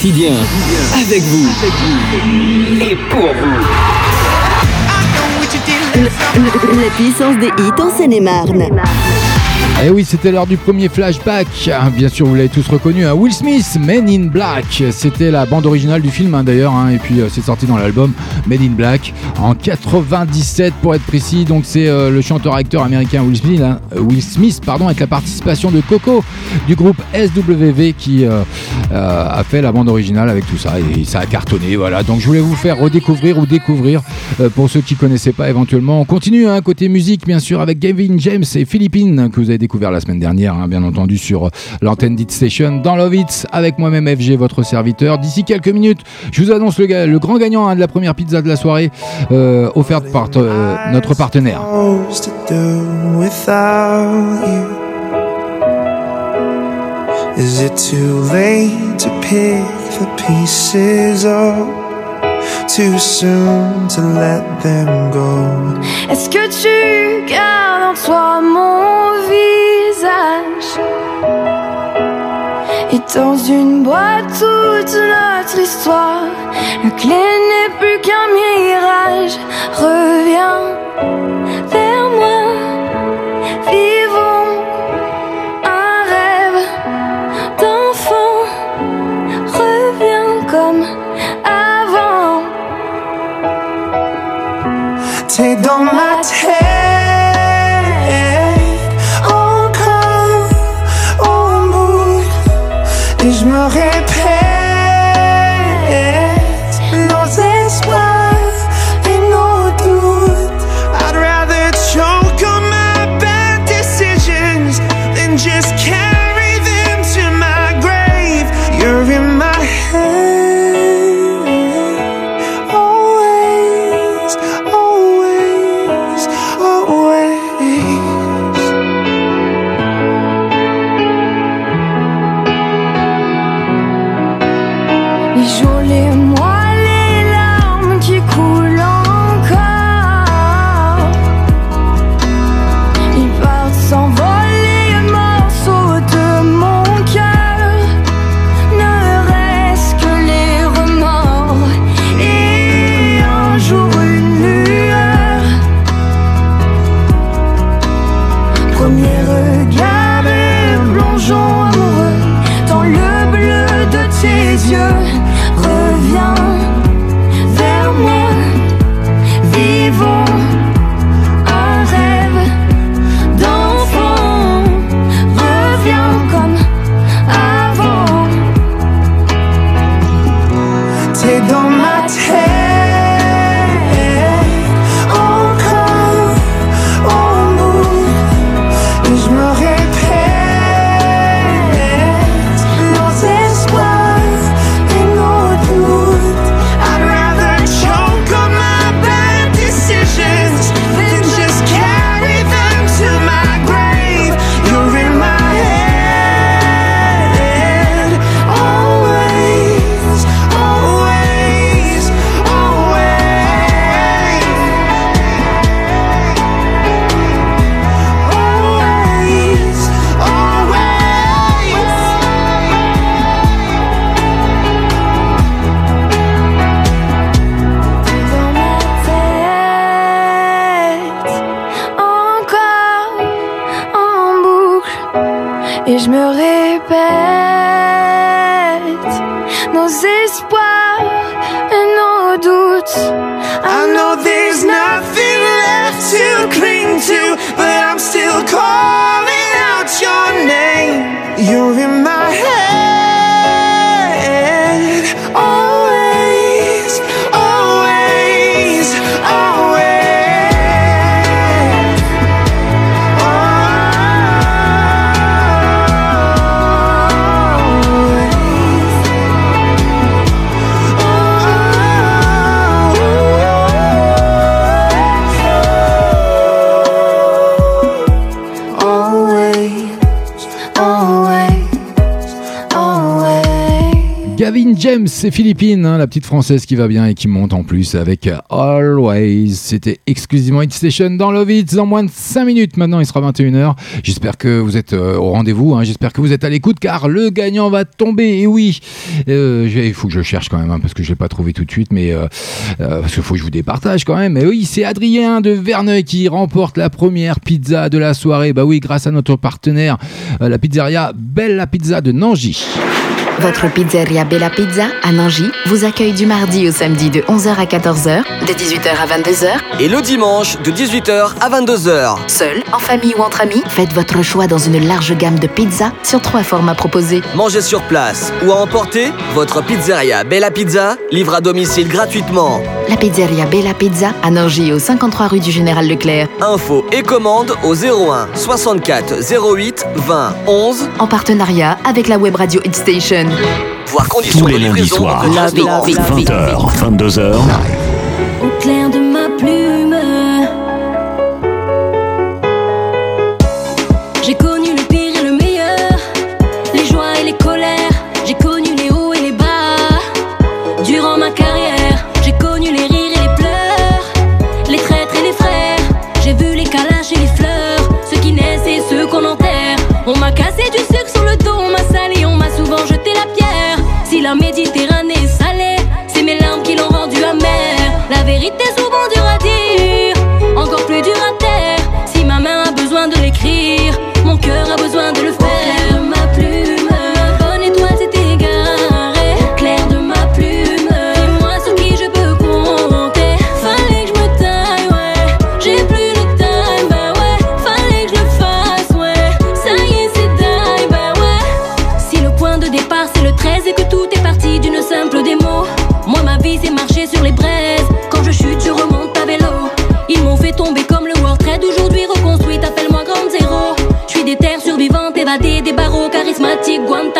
Quotidien, avec vous et pour vous. La puissance des hits en Seine-et-Marne. Et oui, c'était l'heure du premier flashback. Ah, Bien sûr, vous l'avez tous reconnu. hein. Will Smith, Men in Black. C'était la bande originale du film hein, d'ailleurs. hein. Et puis euh, c'est sorti dans l'album Men in Black en 97 pour être précis. Donc c'est euh, le chanteur-acteur américain Will Smith, euh, Will Smith pardon, avec la participation de Coco du groupe SWV qui a fait la bande originale avec tout ça. Et ça a cartonné. Voilà. Donc je voulais vous faire redécouvrir ou découvrir pour ceux qui connaissaient pas éventuellement. On continue côté musique bien sûr avec Gavin James et Philippines que vous avez découvert la semaine dernière, hein, bien entendu sur euh, l'antenne d'Hit Station dans Love Hits avec moi-même FG, votre serviteur. D'ici quelques minutes, je vous annonce le, le grand gagnant hein, de la première pizza de la soirée euh, offerte par euh, notre partenaire. Is it too late to pick the pieces? Too soon to let them go? Est-ce que tu gardes en toi mon visage? Et dans une boîte toute notre histoire La clé n'est plus qu'un mirage. Reviens T'es dans ma tête encore au bout et je me répète et je me répète nos espoirs et nos doutes. I know there's nothing left to cling to, but I'm still calling out your name. You're in my head, James, c'est Philippine, hein, la petite française qui va bien et qui monte en plus avec euh, Always. C'était exclusivement Hit Station dans Love It dans moins de 5 minutes. Maintenant, il sera 21h. J'espère que vous êtes euh, au rendez-vous. hein. J'espère que vous êtes à l'écoute car le gagnant va tomber. Et oui, euh, il faut que je cherche quand même hein, parce que je ne l'ai pas trouvé tout de suite. Mais parce qu'il faut que je vous départage quand même. Mais oui, c'est Adrien de Verneuil qui remporte la première pizza de la soirée. Bah oui, grâce à notre partenaire, la pizzeria Bella Pizza de Nangy. Votre pizzeria Bella Pizza à Nangy vous accueille du mardi au samedi de 11h à 14h, de 18h à 22h. Et le dimanche de 18h à 22h. Seul, en famille ou entre amis, faites votre choix dans une large gamme de pizzas sur trois formats proposés. Mangez sur place ou à emporter, votre pizzeria Bella Pizza livre à domicile gratuitement. La pizzeria Bella Pizza à Nangy au 53 rue du Général Leclerc. Info et commande au 01 64 08 20 11 En partenariat avec la web radio Hit Station. Voir conditions Tous les lundis soirs, au restaurant. 20h, 22h, des barreaux charismatiques Guantanamo.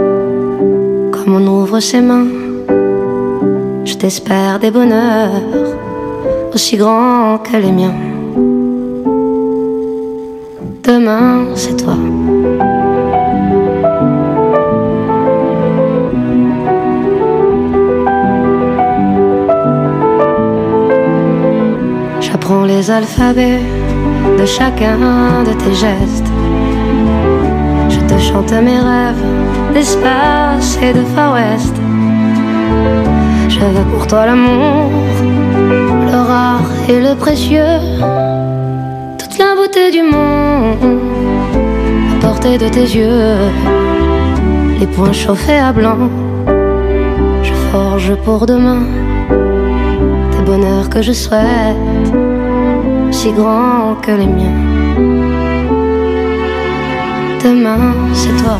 ses mains. Je t'espère des bonheurs aussi grands que les miens. Demain, c'est toi. J'apprends les alphabets de chacun de tes gestes. Je te chante mes rêves d'espace et de Far West. Je veux pour toi l'amour, le rare et le précieux, toute la beauté du monde à portée de tes yeux, les poings chauffés à blanc. Je forge pour demain des bonheurs que je souhaite, si grands que les miens. Demain, c'est toi.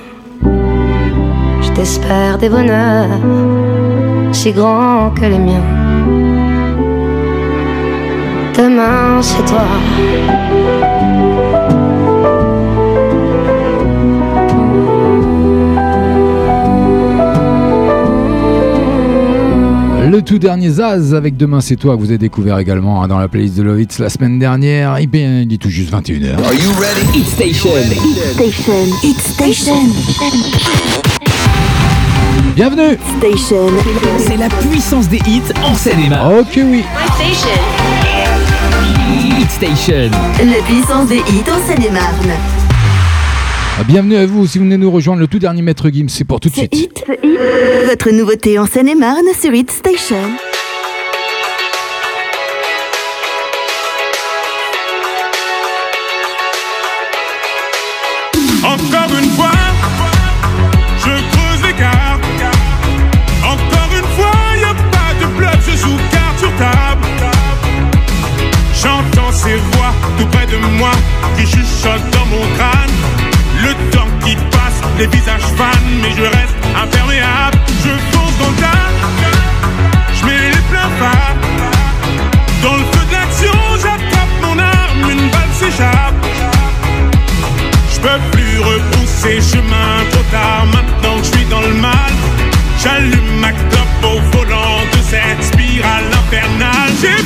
T'espère des bonheurs si grands que les miens. Demain, c'est toi. Le tout dernier Zaz avec Demain c'est toi que vous avez découvert également hein, dans la playlist de Lovitz la semaine dernière. Eh bien, il est tout juste 21h. Hit Station. Station. Hit Station. Bienvenue Station. C'est la puissance des hits en Seine-et-Marne. Ok oui. Hit Station. La puissance des hits en Seine-et-Marne. Ah, Bienvenue à vous si vous venez nous rejoindre le tout dernier Maître Gims, c'est pour tout de suite. Hit. Votre nouveauté en Seine-et-Marne sur Hit Station. Les visages fanent, mais je reste imperméable. Je fonce dans le tas, je mets les pleins phares. Dans le feu de l'action, j'attrape mon arme, une balle s'échappe. Je peux plus repousser chemin trop tard maintenant que je suis dans le mal. J'allume ma clope au volant de cette spirale infernale. J'ai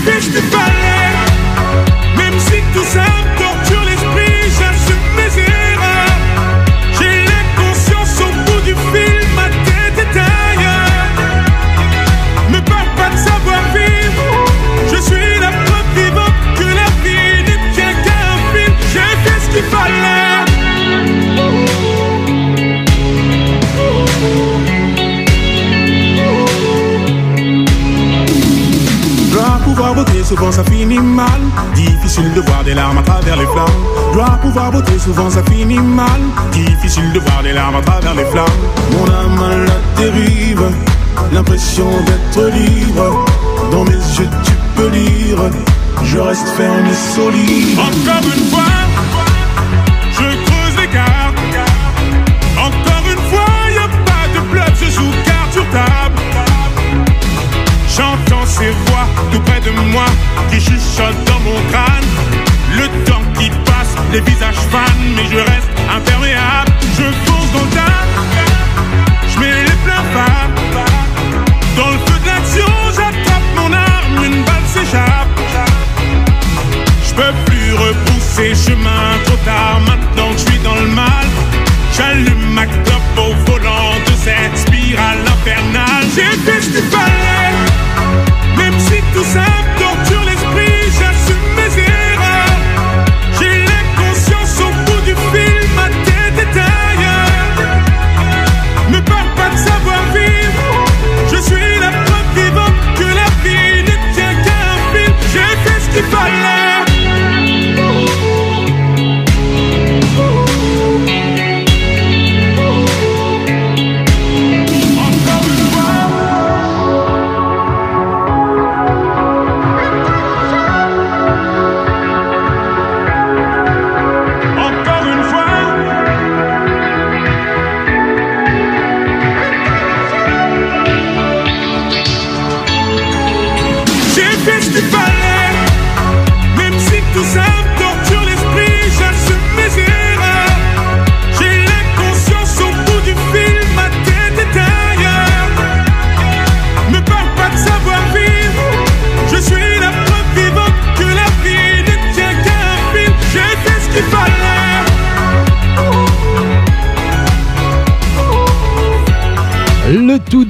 ça finit mal. Difficile de voir des larmes à travers les flammes. Dois pouvoir voter, souvent ça finit mal. Difficile de voir des larmes à travers les flammes. Mon âme à la dérive, l'impression d'être libre. Dans mes yeux, tu peux lire. Je reste ferme et solide. Encore une fois, je creuse l'écart. Encore une fois, y a pas de bluff, je joue carte sur table. J'entends ces voix tout près de moi qui chuchotent dans mon crâne. Le temps qui passe, les visages fans, mais je reste imperméable. Je fonce dans le tas, je mets les pleins pas. Dans le feu de l'action, j'attrape mon arme, une balle s'échappe. Je peux plus repousser chemin trop tard, maintenant que je suis dans le mal. J'allume ma clope au volant de cette spirale infernale. J'ai festival. You say.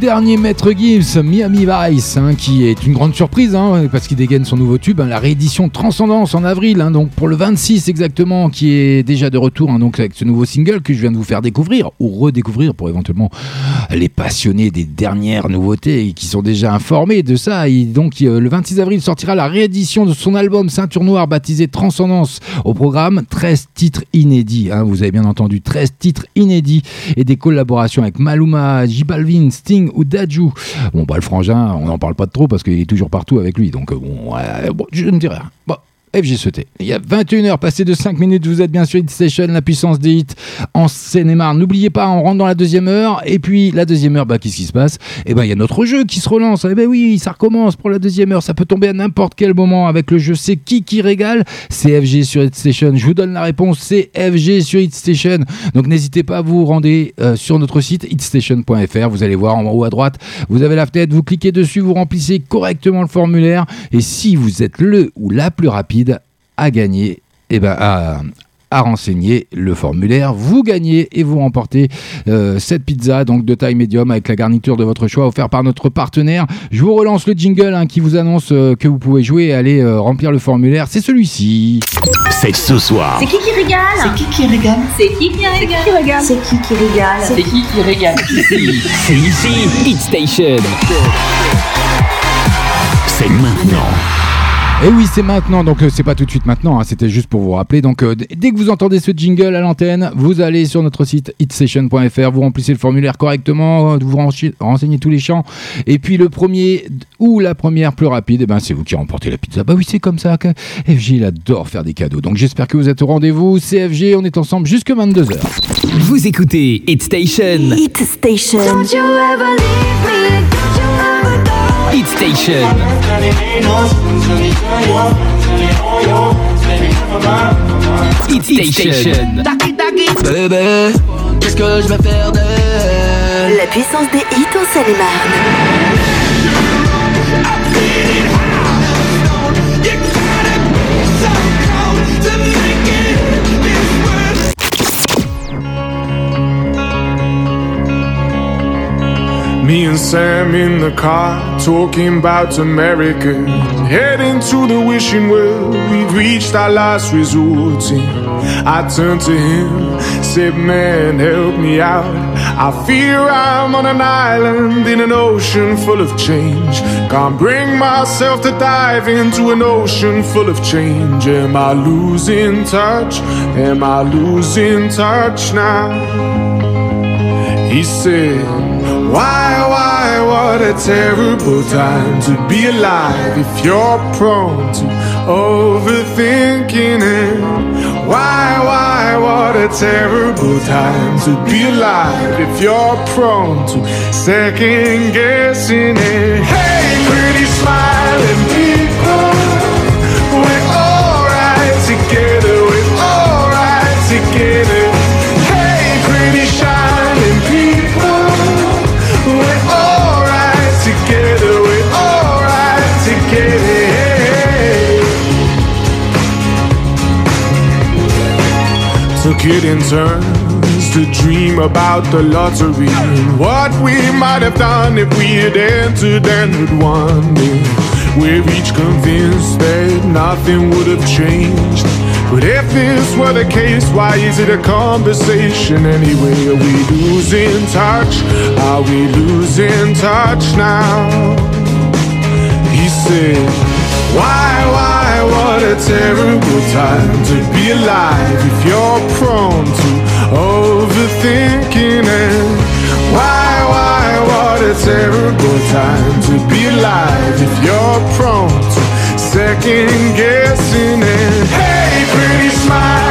Dernier Maître Gibbs, Miami Vice, hein, qui est une grande surprise, hein, parce qu'il dégaine son nouveau tube, hein, la réédition Transcendance en avril, donc pour le 26 exactement, qui est déjà de retour, donc avec ce nouveau single que je viens de vous faire découvrir, ou redécouvrir pour éventuellement les passionnés des dernières nouveautés qui sont déjà informés de ça. Et donc euh, le 26 avril sortira la réédition de son album Ceinture Noire baptisé Transcendance au programme 13 titres inédits. vous avez bien entendu 13 titres inédits et des collaborations avec Maluma, J Balvin, Sting ou Daju. Bon bah le frangin, on n'en parle pas trop parce qu'il est toujours partout avec lui. Donc euh, bon, je ne dis rien. Sauté. Il y a 21h passé de 5 minutes, vous êtes bien sur Hit Station, la puissance des hits en Seine-et-Marne. N'oubliez pas, on rentre dans la deuxième heure, et puis la deuxième heure, bah, qu'est-ce qui se passe? Eh ben, il y a notre jeu qui se relance. Eh ben oui, ça recommence pour la deuxième heure. Ça peut tomber à n'importe quel moment avec le jeu C'est qui qui régale? C'est FG sur Hit Station. Je vous donne la réponse, c'est FG sur Hit Station. Donc n'hésitez pas vous rendez euh, sur notre site hitstation.fr. Vous allez voir en haut à droite, vous avez la fenêtre, vous cliquez dessus, vous remplissez correctement le formulaire. Et si vous êtes le ou la plus rapide à gagner, eh ben, à, à renseigner le formulaire. Vous gagnez et vous remportez euh, cette pizza donc de taille médium avec la garniture de votre choix offert par notre partenaire. Je vous relance le jingle hein, qui vous annonce euh, que vous pouvez jouer et aller euh, remplir le formulaire. C'est celui-ci. C'est ce soir. C'est qui qui régale C'est qui qui régale C'est qui qui régale C'est qui qui régale C'est qui qui régale c'est ici, Hit Station. C'est maintenant. Et oui, c'est maintenant, donc euh, c'est pas tout de suite maintenant, hein, c'était juste pour vous rappeler. Donc euh, dès que vous entendez ce jingle à l'antenne, vous allez sur notre site hitsession.fr, vous remplissez le formulaire correctement, euh, vous renseignez tous les champs. Et puis le premier ou la première plus rapide, eh ben, c'est vous qui remportez la pizza. Bah oui, c'est comme ça que FG il adore faire des cadeaux. Donc j'espère que vous êtes au rendez-vous. C'est FG, on est ensemble jusque 22h. Vous écoutez Hit Station. Hit Station. Don't you ever leave me, Hit Station. Hit Station. Bébé, qu'est-ce que je vais faire d'elle? La puissance des hits en Seine-et-Marne. Me and Sam in the car talking about America. Heading to the wishing well, we've reached our last resort. I turned to him, said, Man, help me out. I fear I'm on an island in an ocean full of change. Can't bring myself to dive into an ocean full of change. Am I losing touch? Am I losing touch now? He said, Why, why, what a terrible time to be alive if you're prone to overthinking it. Why, why, what a terrible time to be alive if you're prone to second guessing it. Hey, pretty smiling In turns to dream about the lottery and what we might have done if we had entered and had won. it. We're each convinced that nothing would have changed. But if this were the case, why is it a conversation anyway? Are we losing touch? Are we losing touch now? He said, Why, why, what a terrible time to be alive if you're prone to overthinking it. Why, why, what a terrible time to be alive if you're prone to second guessing it. Hey, pretty smiling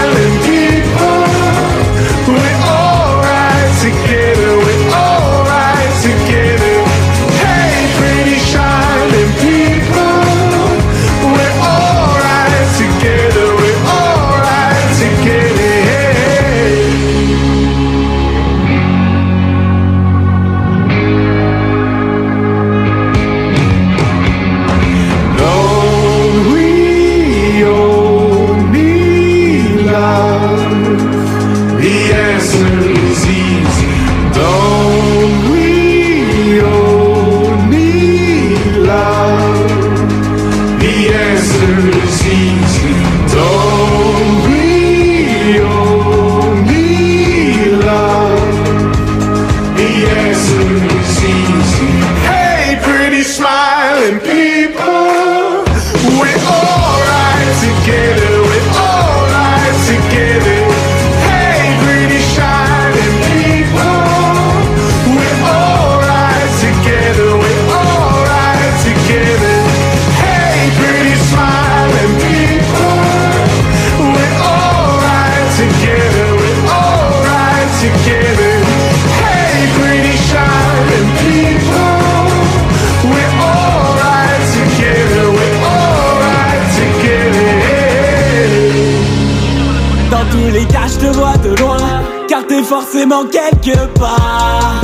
quelque part.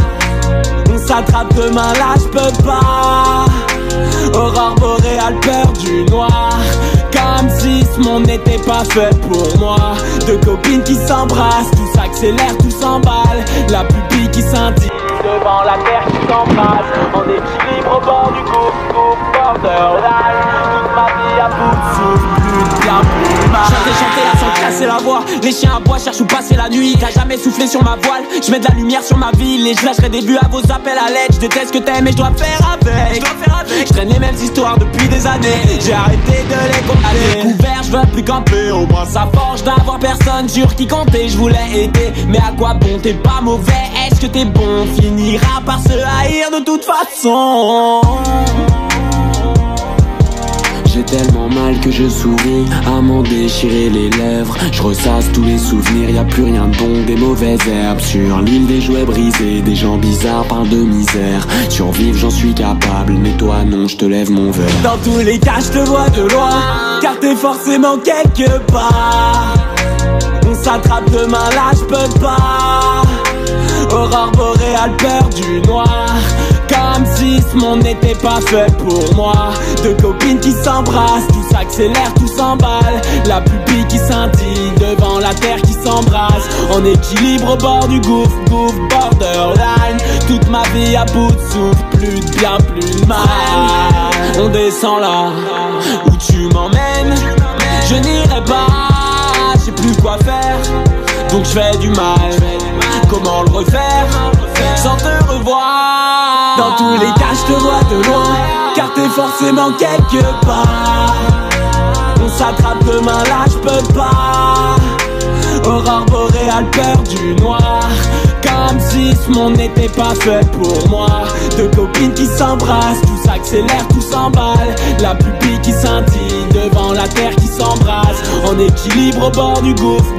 On s'attrape demain là, je peux pas. Aurore boréale, peur du noir. Comme si ce monde n'était pas fait pour moi. Deux copines qui s'embrassent, tout s'accélère, tout s'emballe. La pupille qui scintille devant la terre qui s'embrasse. En équilibre au bord du gouffre, borderline. Toute ma vie à bout de souffle, plus de mal. Chanter, chanter sans casser la voix. Les chiens à bois cherchent où passer la nuit. T'as jamais soufflé sur ma voile. Je mets de la lumière sur ma ville et je lâcherai des vues à vos appels à l'aide. Je déteste ce que t'aimes et je dois faire avec. Je traîne les mêmes histoires depuis des années. J'ai arrêté de les compter. Découvert, je veux plus camper. Au moins ça forge d'avoir personne sur qui compter. Je voulais aider, mais à quoi bon? T'es pas mauvais, est-ce que t'es bon? Finira par se haïr de toute façon. Tellement mal que je souris à m'en déchirer les lèvres. Je ressasse tous les souvenirs, y a plus rien de bon, des mauvaises herbes. Sur l'île des jouets brisés, des gens bizarres parlent de misère. Survivre, j'en suis capable, mais toi non, je te lève mon verre. Dans tous les cas, je te vois de loin, car t'es forcément quelque part. On s'attrape demain là, je peux pas. Aurore boréale, peur du noir. Comme si ce monde n'était pas fait pour moi. Deux copines qui s'embrassent, tout s'accélère, tout s'emballe. La pupille qui scintille devant la terre qui s'embrasse. En équilibre au bord du gouffre, gouffre, borderline. Toute ma vie à bout de souffle, plus de bien, plus de mal. On descend là où tu m'emmènes. Je n'irai pas, je sais plus quoi faire. Donc je fais du mal. Comment le refaire sans te revoir Dans tous les cas, je te vois de loin, car t'es forcément quelque part. On s'attrape demain là, je peux pas. Aurore boréale, peur du noir. Comme si ce monde n'était pas fait pour moi. Deux copines qui s'embrassent, tout s'accélère, tout s'emballe. La pupille qui scintille devant la terre qui équilibre au bord du gouffre,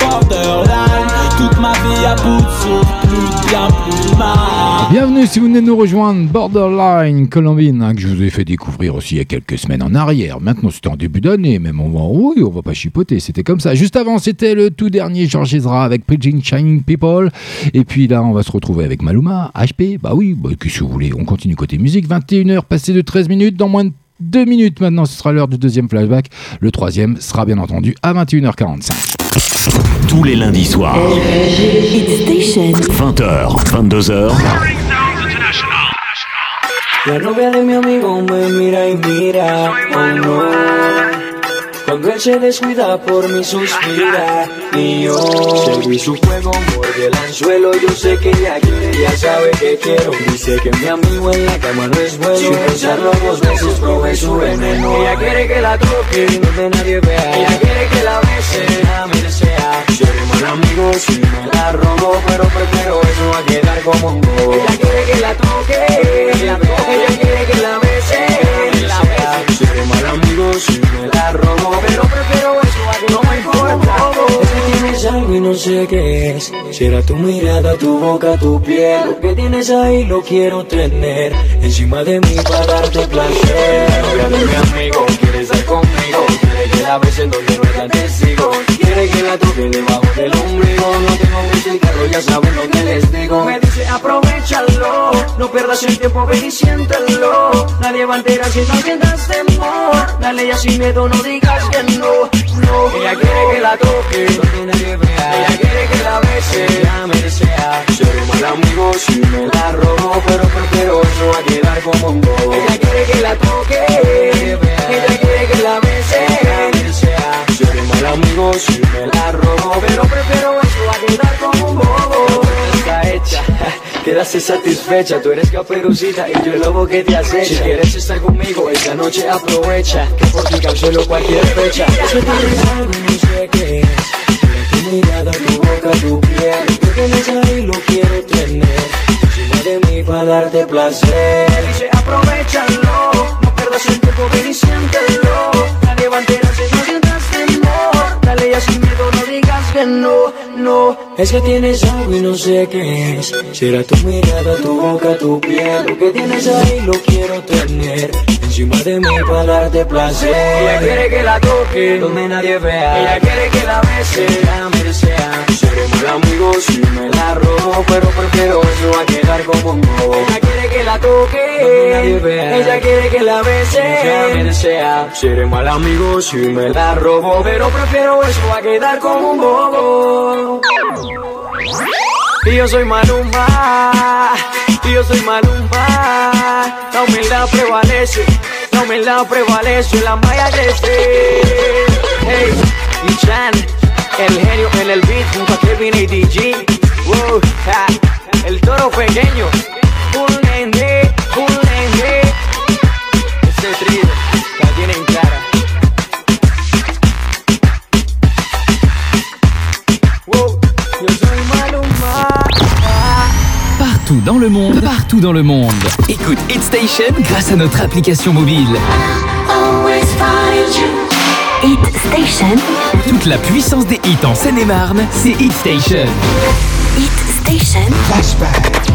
borderline. Toute ma vie à bout de plus bien, plus mal. Bienvenue si vous venez nous rejoindre, Borderline Colombine, hein, que je vous ai fait découvrir aussi il y a quelques semaines en arrière. Maintenant, c'était en début d'année, même on va, oui, on va pas chipoter, c'était comme ça. Juste avant, c'était le tout dernier Georges Ezra avec Preaching Shining People. Et puis là, on va se retrouver avec Maluma, HP. Bah oui, bah, qu'est-ce que vous voulez On continue côté musique. 21h, passé de 13 minutes, dans moins de 2 minutes maintenant, ce sera l'heure du deuxième flashback. Le troisième sera bien entendu à 21h45. Tous les lundis soirs. 20h, 22h. La novia de mi amigo me mira y mira, oh no. Cuando él se descuida por mi suspira y yo seguí su juego, mordí el anzuelo, yo sé que ella quiere, ya sabe que quiero. Dice que mi amigo en la cama no es bueno, sin pensarlo dos veces probé su veneno. Ella quiere que la toque donde nadie vea, ella quiere que la bese, ella me desea. Seré mal amigo si me la robo, pero prefiero eso a quedar como un bobo. Ella quiere que la toque, ella quiere que la bese, la Seré mal amigo si me la robo, pero prefiero eso a que no me importa. Es que tienes algo y no sé qué es. Será tu mirada, tu boca, tu piel. Lo que tienes ahí lo quiero tener. Encima de mí para darte placer. La novia de mi amigo quiere estar conmigo. Quiere que la besen donde no están testigos. Quiere que la toque debajo del ombligo. No tengo mucho carro, ya saben lo que les digo. Me dice aprovechalo. No pierdas el tiempo, ven y siéntelo. Nadie va a enterar si no sientas temor. Dale ya sin miedo, no digas que no, no. Ella quiere que la toque, donde nadie vea. Ella quiere que la bese, ella me desea. Seré mal amigo si me la robo, pero prefiero eso a quedar como un bobo. Ella quiere que la toque, ella quiere que la bese. Seré mal amigo si me la robo, pero prefiero eso a quedar como un bobo. Está hecha. Quedaste satisfecha, tú eres caperucita y yo el lobo que te acecha. Si quieres estar conmigo esta noche aprovecha, que por ti cancelo cualquier fecha. Es que tienes algo y no sé qué es. Tu mirada, tu boca, tu piel. Que tienes ahí lo quiero tener. De mí para darte placer. Dice aprovechalo, no pierdas el tiempo, ven y siéntelo. Que no, no, Es que tienes algo y no sé qué es. Será tu mirada, tu boca, tu piel. Lo que tienes ahí lo quiero tener. Encima de mí para darte placer. Ella quiere que la toque donde nadie vea. Ella quiere que la bese, la desea. Seremos amigos si me la robo, pero prefiero eso a quedar como un bobo. Ella quiere que la toque nadie vea. Ella quiere que la bese, ella me desea. Seré mal amigo si me la robo, pero prefiero eso a quedar como un bobo. Y yo soy Maluma, y yo soy Maluma. La humildad prevalece, la humildad prevalece, la malla crece. Hey, y Chan, el genio en el beat junto a Kevin y DJ. Wow, el toro pequeño, un nene, un nene. Ese trío, Partout dans le monde, partout dans le monde. Écoute Hit Station grâce à notre application mobile. Hit Station. Toute la puissance des hits en Seine-et-Marne, c'est Hit Station. Hit Station. Flashback.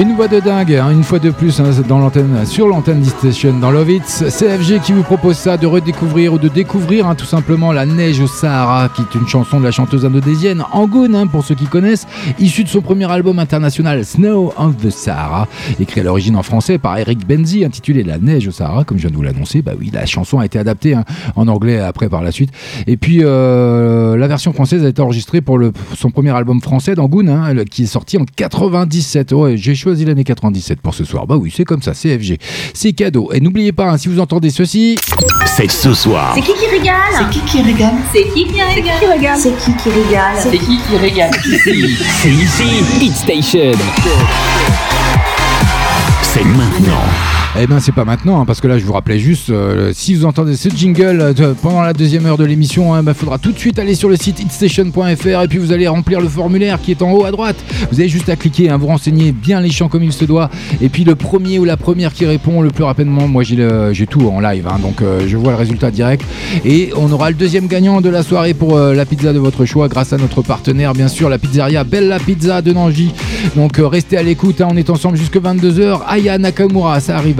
Une voix de dingue, hein, une fois de plus hein, dans l'antenne, sur l'antenne d'E-Station dans Love It's. CFG qui vous propose ça de redécouvrir ou de découvrir hein, tout simplement La Neige au Sahara, qui est une chanson de la chanteuse indonésienne Angoon, hein, pour ceux qui connaissent, issue de son premier album international Snow of the Sahara, écrit à l'origine en français par Eric Benzi, intitulé La Neige au Sahara, comme je viens de vous l'annoncer. Bah oui, la chanson a été adaptée en anglais après par la suite. Et puis euh, la version française a été enregistrée pour son premier album français le- qui est sorti en 97. Ouais, j'ai choisi l'année 97 pour ce soir. Bah oui, c'est comme ça, CFG. C'est cadeau. Et n'oubliez pas, hein, si vous entendez ceci, C'est ce soir. C'est qui qui régale C'est qui qui régale C'est qui qui régale C'est qui qui régale C'est qui qui régale ici C'est ici, Hit Station. C'est maintenant. Eh ben c'est pas maintenant, hein, parce que là je vous rappelais juste, euh, si vous entendez ce jingle euh, pendant la deuxième heure de l'émission, il faudra tout de suite aller sur le site hitstation.fr et puis vous allez remplir le formulaire qui est en haut à droite. Vous avez juste à cliquer, hein, vous renseignez bien les chants comme il se doit, et puis le premier ou la première qui répond le plus rapidement, moi j'ai tout en live, hein, donc euh, je vois le résultat direct. Et on aura le deuxième gagnant de la soirée pour la pizza de votre choix grâce à notre partenaire, bien sûr, la pizzeria Bella Pizza de Nangy. Donc restez à l'écoute, hein, on est ensemble jusque 22h. Aya Nakamura, ça arrive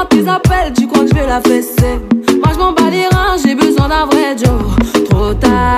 À tes appels, tu crois que je vais la fesser? Moi je m'en bats les reins, j'ai besoin d'un vrai job Trop tard,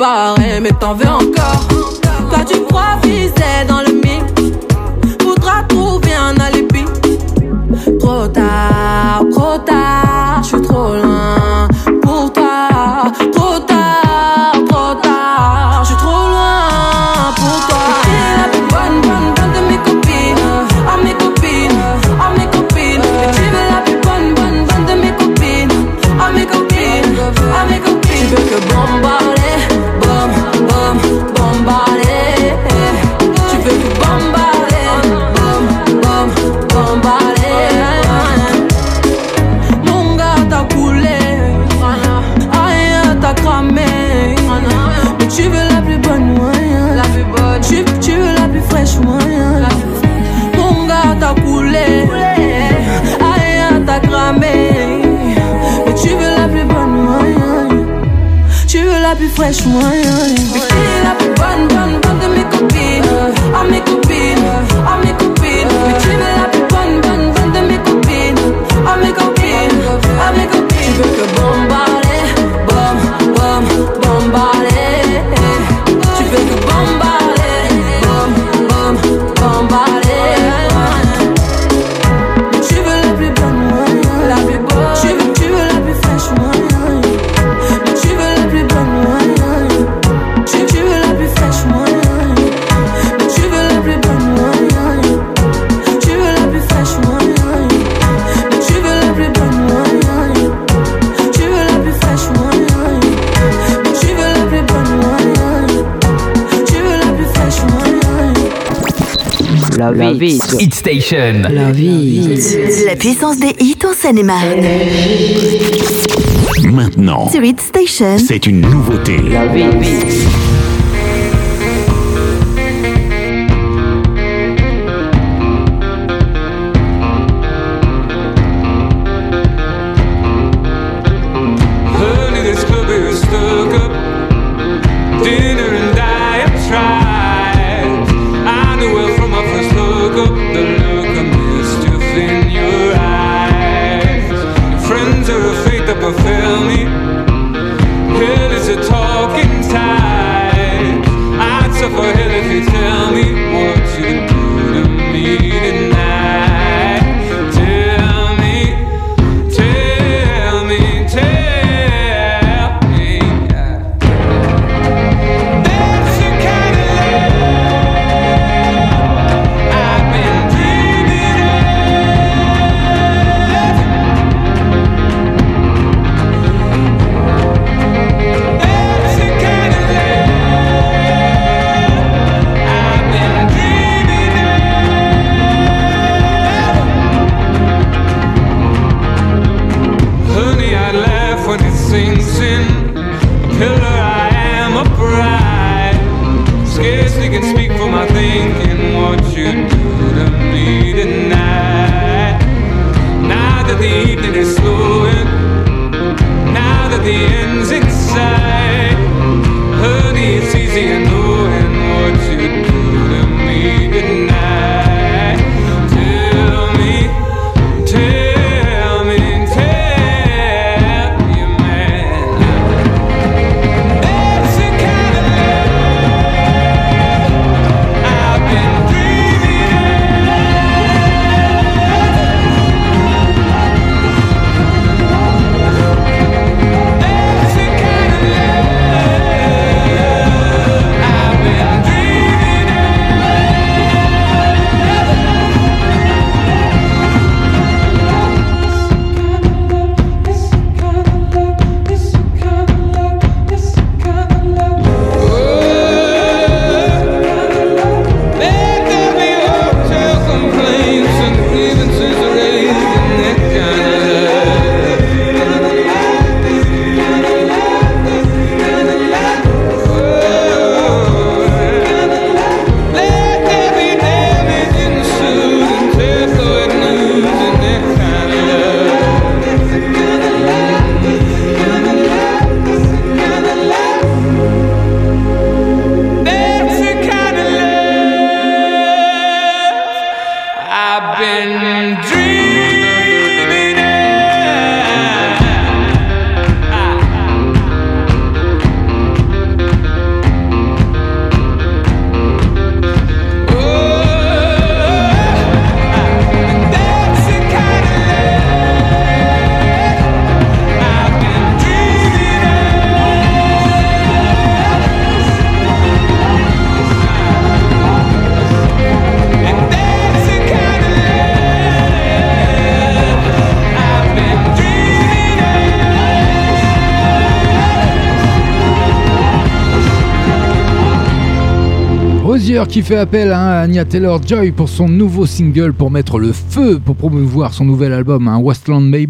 Barré mais t'en veux la La vie Hit Station. La puissance des hits en Seine-et-Marne. Maintenant, Sur Hit Station. c'est une nouveauté. Early qui fait appel à Anya Taylor-Joy pour son nouveau single pour mettre le feu, pour promouvoir son nouvel album, un Westland. Et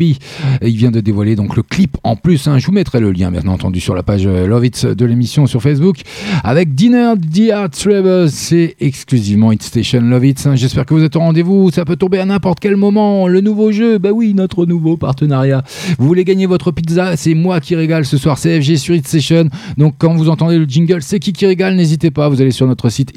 il vient de dévoiler donc le clip en plus. hein. Je vous mettrai le lien bien entendu sur la page euh, Love It de l'émission sur Facebook avec Dinner Art Travels. C'est exclusivement Hit Station Love It. hein. J'espère que vous êtes au rendez-vous. Ça peut tomber à n'importe quel moment. Le nouveau jeu, bah oui, notre nouveau partenariat. Vous voulez gagner votre pizza? C'est moi qui régale ce soir. CFG sur Hit Station. Donc quand vous entendez le jingle, c'est qui qui régale? N'hésitez pas. Vous allez sur notre site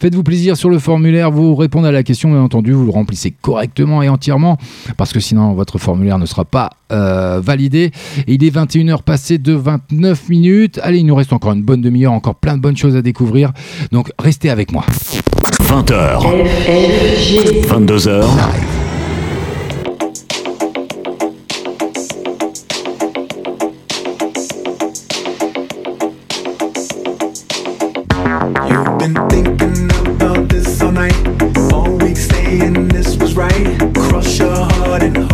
Faites-vous plaisir sur le formulaire. Vous répondez à la question, bien entendu. Vous le remplissez correctement et entièrement parce que sinon votre formulaire ne sera pas euh, validé. Et il est 21h passé de 29 minutes. Allez, il nous reste encore une bonne demi-heure, encore plein de bonnes choses à découvrir. Donc restez avec moi. 20h. 22h. Cross your heart and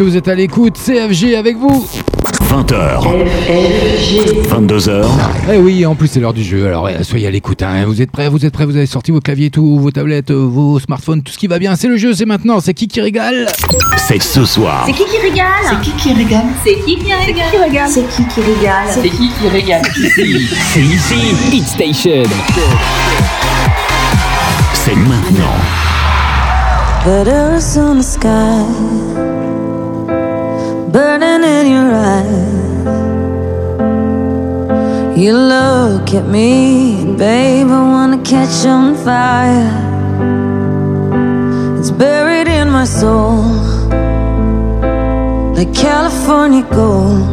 que vous êtes à l'écoute. CFG avec vous. 20h. 22h. Eh oui, en plus c'est l'heure du jeu, alors ouais, soyez à l'écoute. hein. Vous êtes prêts, vous êtes prêts, vous avez sorti vos claviers, tout, vos tablettes, euh, vos smartphones, tout ce qui va bien. C'est le jeu, c'est maintenant. C'est qui qui régale C'est ce soir. C'est qui qui régale C'est qui qui régale C'est qui qui régale C'est qui qui régale C'est qui qui régale ici C'est ici, Hit Station. C'est maintenant. On the sky, in your eyes. You look at me, and babe, I wanna catch on fire. It's buried in my soul, like California gold.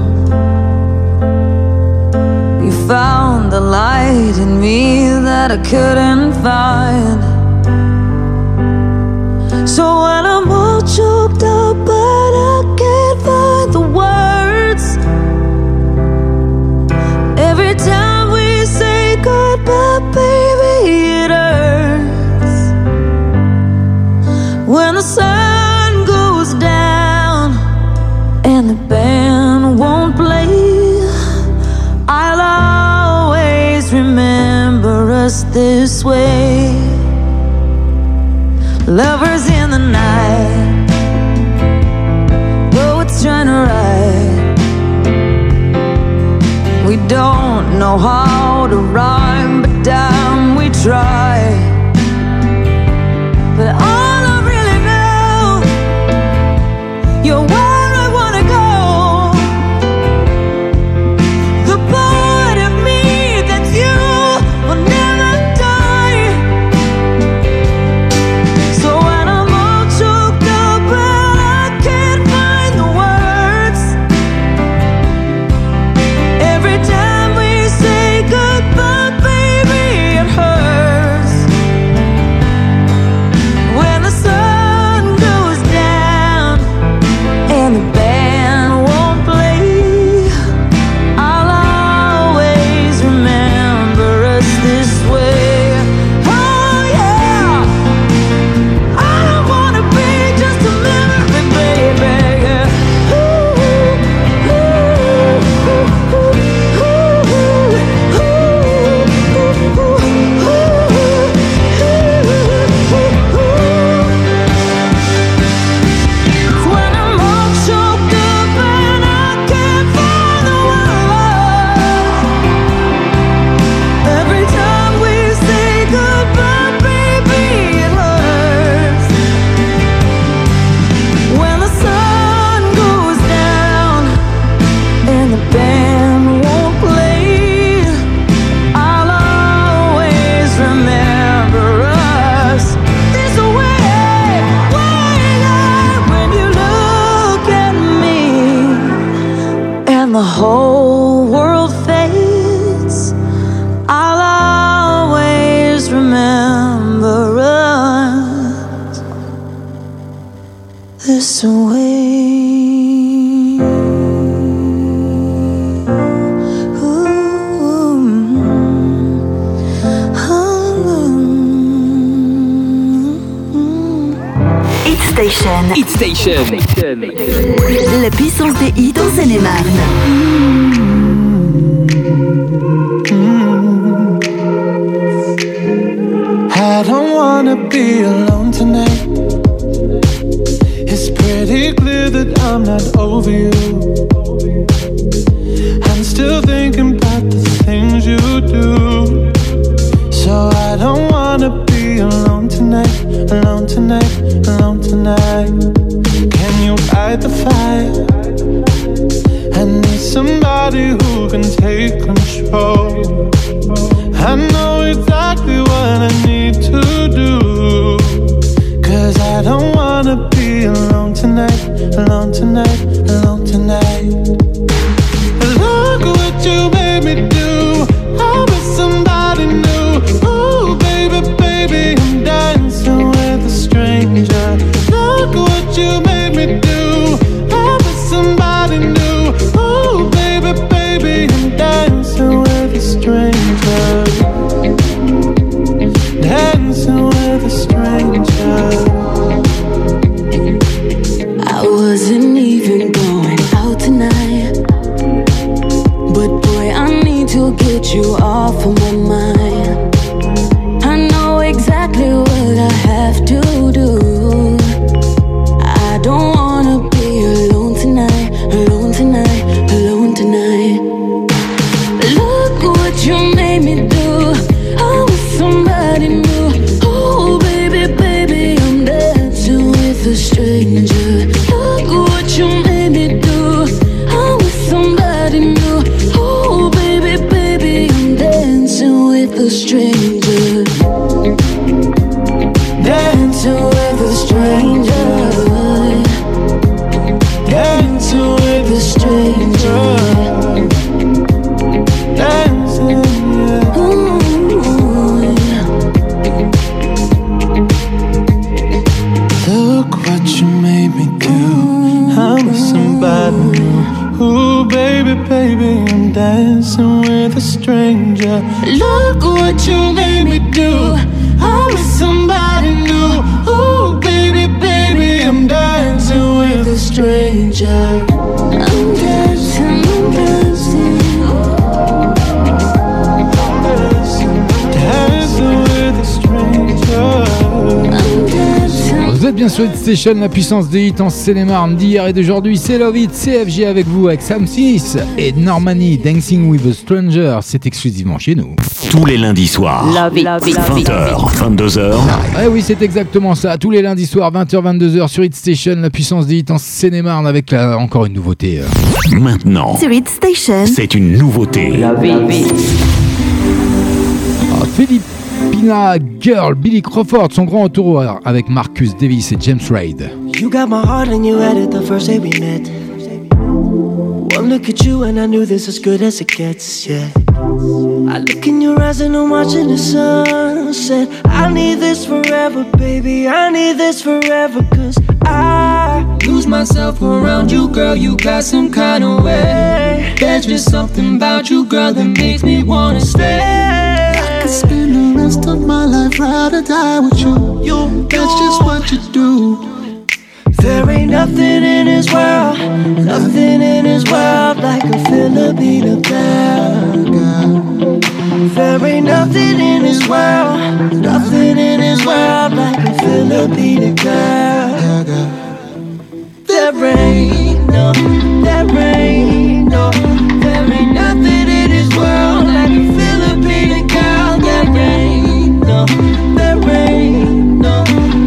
You found the light in me that I couldn't find. So when I'm all choked up, words. Every time we say goodbye, baby, it hurts. When the sun goes down and the band won't play, I'll always remember us this way. Lovers don't know how to rhyme, Hit Station, la puissance des hits en Seine-et-Marne d'hier et d'aujourd'hui. C'est Love It, CFG avec vous, avec Sam Smith et Normani, Dancing with a Stranger. C'est exclusivement chez nous. Tous les lundis soirs. Love it, love it, love it. 20h, 22h. Eh oui, c'est exactement ça. Tous les lundis soirs, 20h-22h sur Hit Station, la puissance des hits en Seine-et-Marne avec euh, encore une nouveauté. euh. Maintenant, Sur Hit Station. c'est une nouveauté. Ah, Filipina Girl, Billy Crawford, son grand avec Marcus Davis et James Reid. You got my heart and you had it the first day we met. One look at you and I knew this as good as it gets, yeah. I look in your eyes and I'm watching the sunset. I need this forever, baby. I need this forever, cause I Lose myself around you, girl. You got some kind of way. There's just something about you, girl, that makes me wanna stay. Spend the rest of my life ride or die with you. You, that's just what you do. There ain't nothing in this world, nothing in this world like a Filipino girl. There ain't nothing in this world, nothing in this world like a Filipino girl. There ain't no, there ain't no, there ain't nothing in this world like a Filipino there ain't no,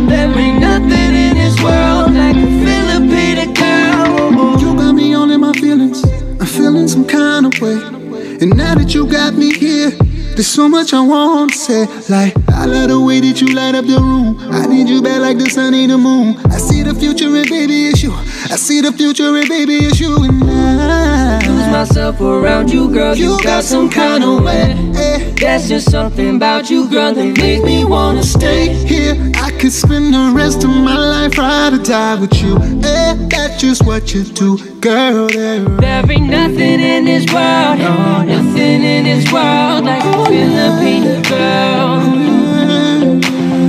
there ain't nothing in this world like a Filipino girl. You got me my feelings. I'm feeling some kind of way. And now that you got me here, there's so much I want to say. Like, I love the way that you light up the room. I need you back like the sun ain't the moon. I see the future and baby, it's you. I see the future and baby, it's you and I. Lose myself around you, girl. You got some kind of way. There's just something about you, girl, that makes me wanna stay. here. I could spend the rest of my life ride or die with you. Eh, that's just what you do, girl. There, There ain't nothing in this world, nothing in this world like Filipino girl.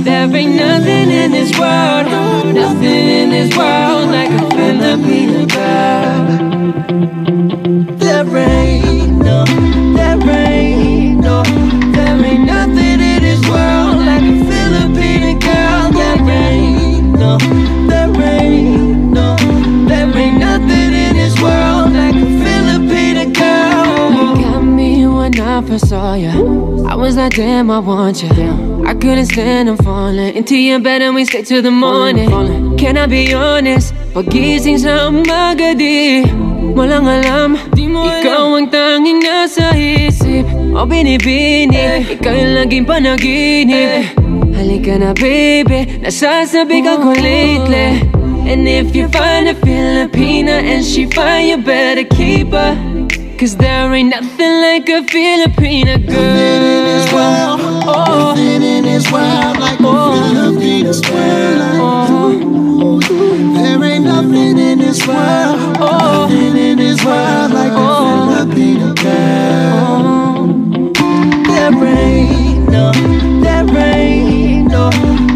There ain't nothing in this world, nothing in this world like a Filipino girl. Saw you. I was like, damn, I want you. I couldn't stand, I'm falling into your bed and we stay till the morning. Can I be honest? Pagising sa umaga di Walang alam, di mo Ikaw ang tanging nasa isip. O binibini, ikaw yung laging panaginip. Eh. Halika na baby, nasasabi ka ko lately. And if you find a Filipina and she fine, you better keep her Cause there ain't nothing like a Filipina girl. Oh, Nothing in this world like a oh. Filipino girl. Oh. There ain't nothing in this world, nothing in this world like a oh. Filipino girl. There ain't no, there ain't no,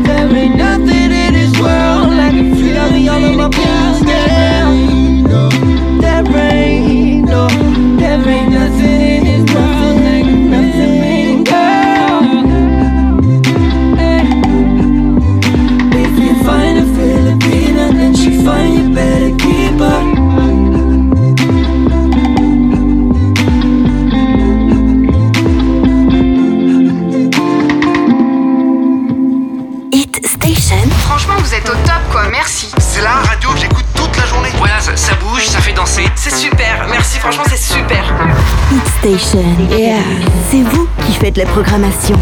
there ain't nothing in this world like a Filipino girl. Radio que j'écoute toute la journée. Voilà, ça, ça bouge, ça fait danser. C'est super. Merci, franchement, c'est super. Hit Station, yeah. C'est vous qui faites la programmation.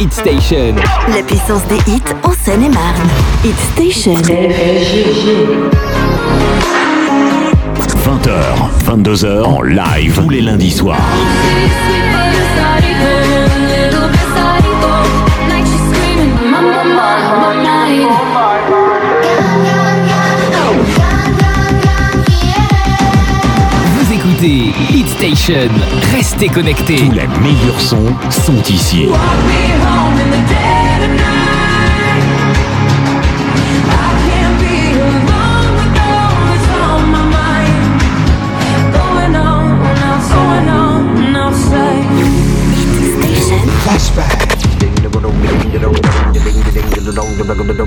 Hit Station. La puissance des hits en Seine-et-Marne. Hit Station. 20h, 22h en live tous les lundis soirs. Station. Restez connectés. Tous les meilleurs sons sont ici.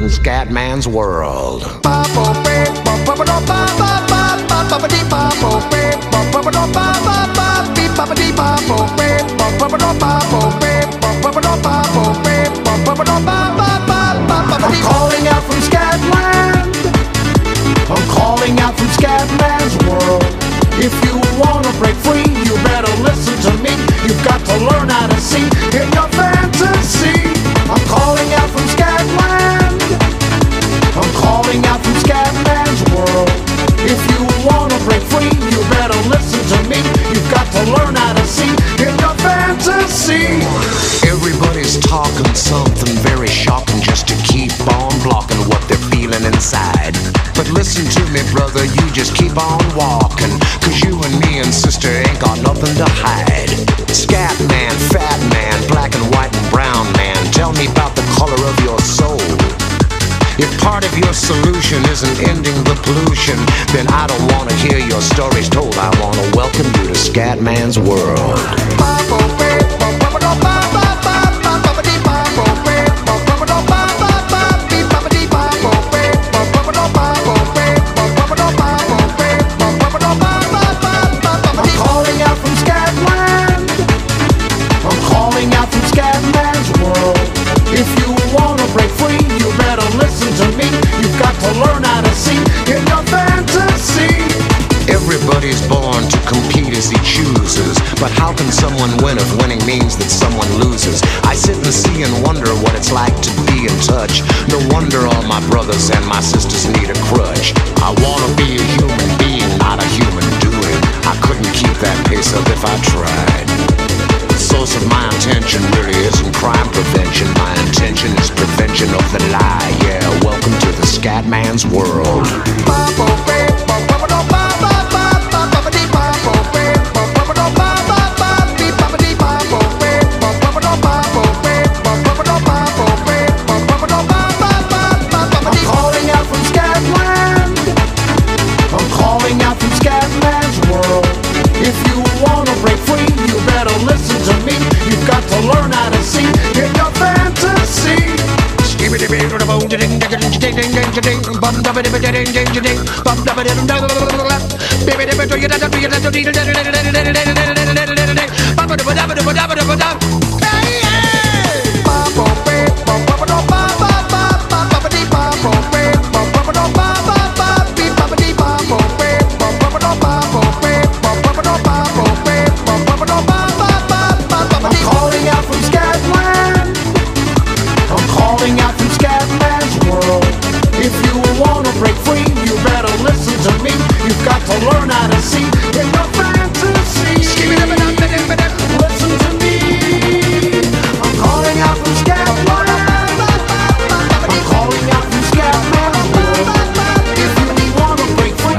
Scatman's World. I'm If you wanna break free, you better listen to me. You've got to learn how to see then I don't wanna hear your stories told. I wanna welcome you to Scatman's world. Someone win if winning means that someone loses? I sit and see and wonder what it's like to be in touch. No wonder all my brothers and my sisters need a crutch. I wanna be a human being, not a human doing. I couldn't keep that pace up if I tried. The source of my intention really isn't crime prevention. My intention is prevention of the lie. Yeah, welcome to the Scatman's world. I'm bum da ba da ba da ding ding ding bum da ba da dum da ba da ba da ba da ba da ba da ba da ba da ba da ba da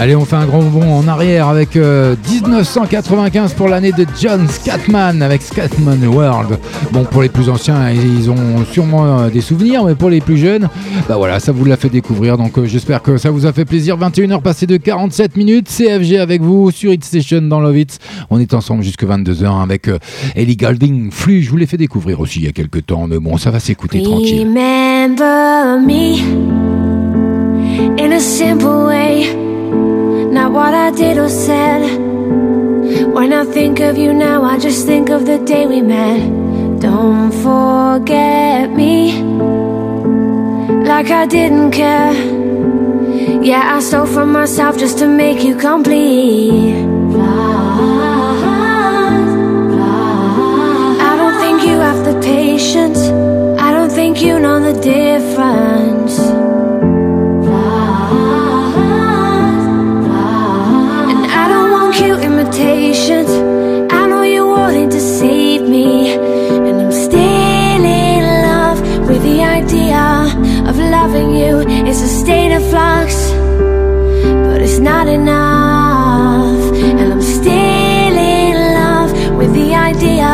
Allez, on fait un grand bond en arrière avec euh, 1995 pour l'année de John Scatman avec Scatman World. Bon, pour les plus anciens, ils ont sûrement euh, des souvenirs, mais pour les plus jeunes, bah voilà, ça vous l'a fait découvrir. Donc euh, j'espère que ça vous a fait plaisir. 21h passées de 47 minutes. CFG avec vous sur Hit Station dans Love It. On est ensemble jusque 22h avec euh, Ellie Goulding. Flux, je vous l'ai fait découvrir aussi il y a quelques temps, mais bon, ça va s'écouter tranquille. Remember me in a simple way, not what I did or said. When I think of you now, I just think of the day we met. Don't forget me like I didn't care. Yeah, I stole from myself just to make you complete. I don't think you have the patience. I don't think you know the difference. Imitations. I know you wanted to save me. And I'm still in love with the idea of loving you. It's a state of flux, but it's not enough. And I'm still in love with the idea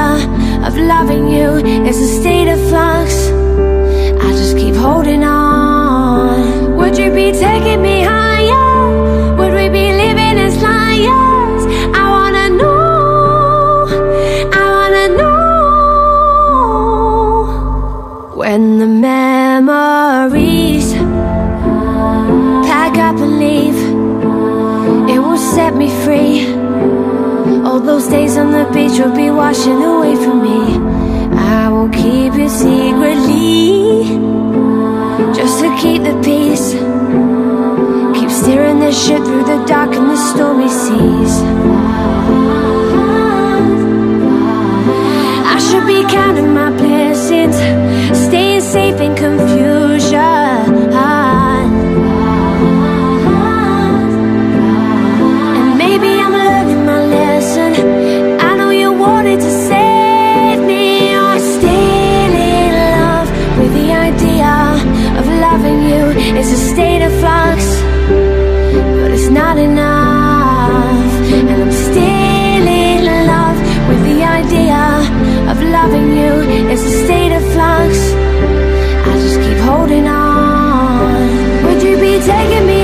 of loving you. It's a state of days on the beach will be washing away from me. I will keep it secretly, just to keep the peace. Keep steering the ship through the dark and the stormy seas. I should be counting my blessings, staying safe in confusion. It's a state of flux, but it's not enough. And I'm still in love with the idea of loving you. It's a state of flux. I just keep holding on. Would you be taking me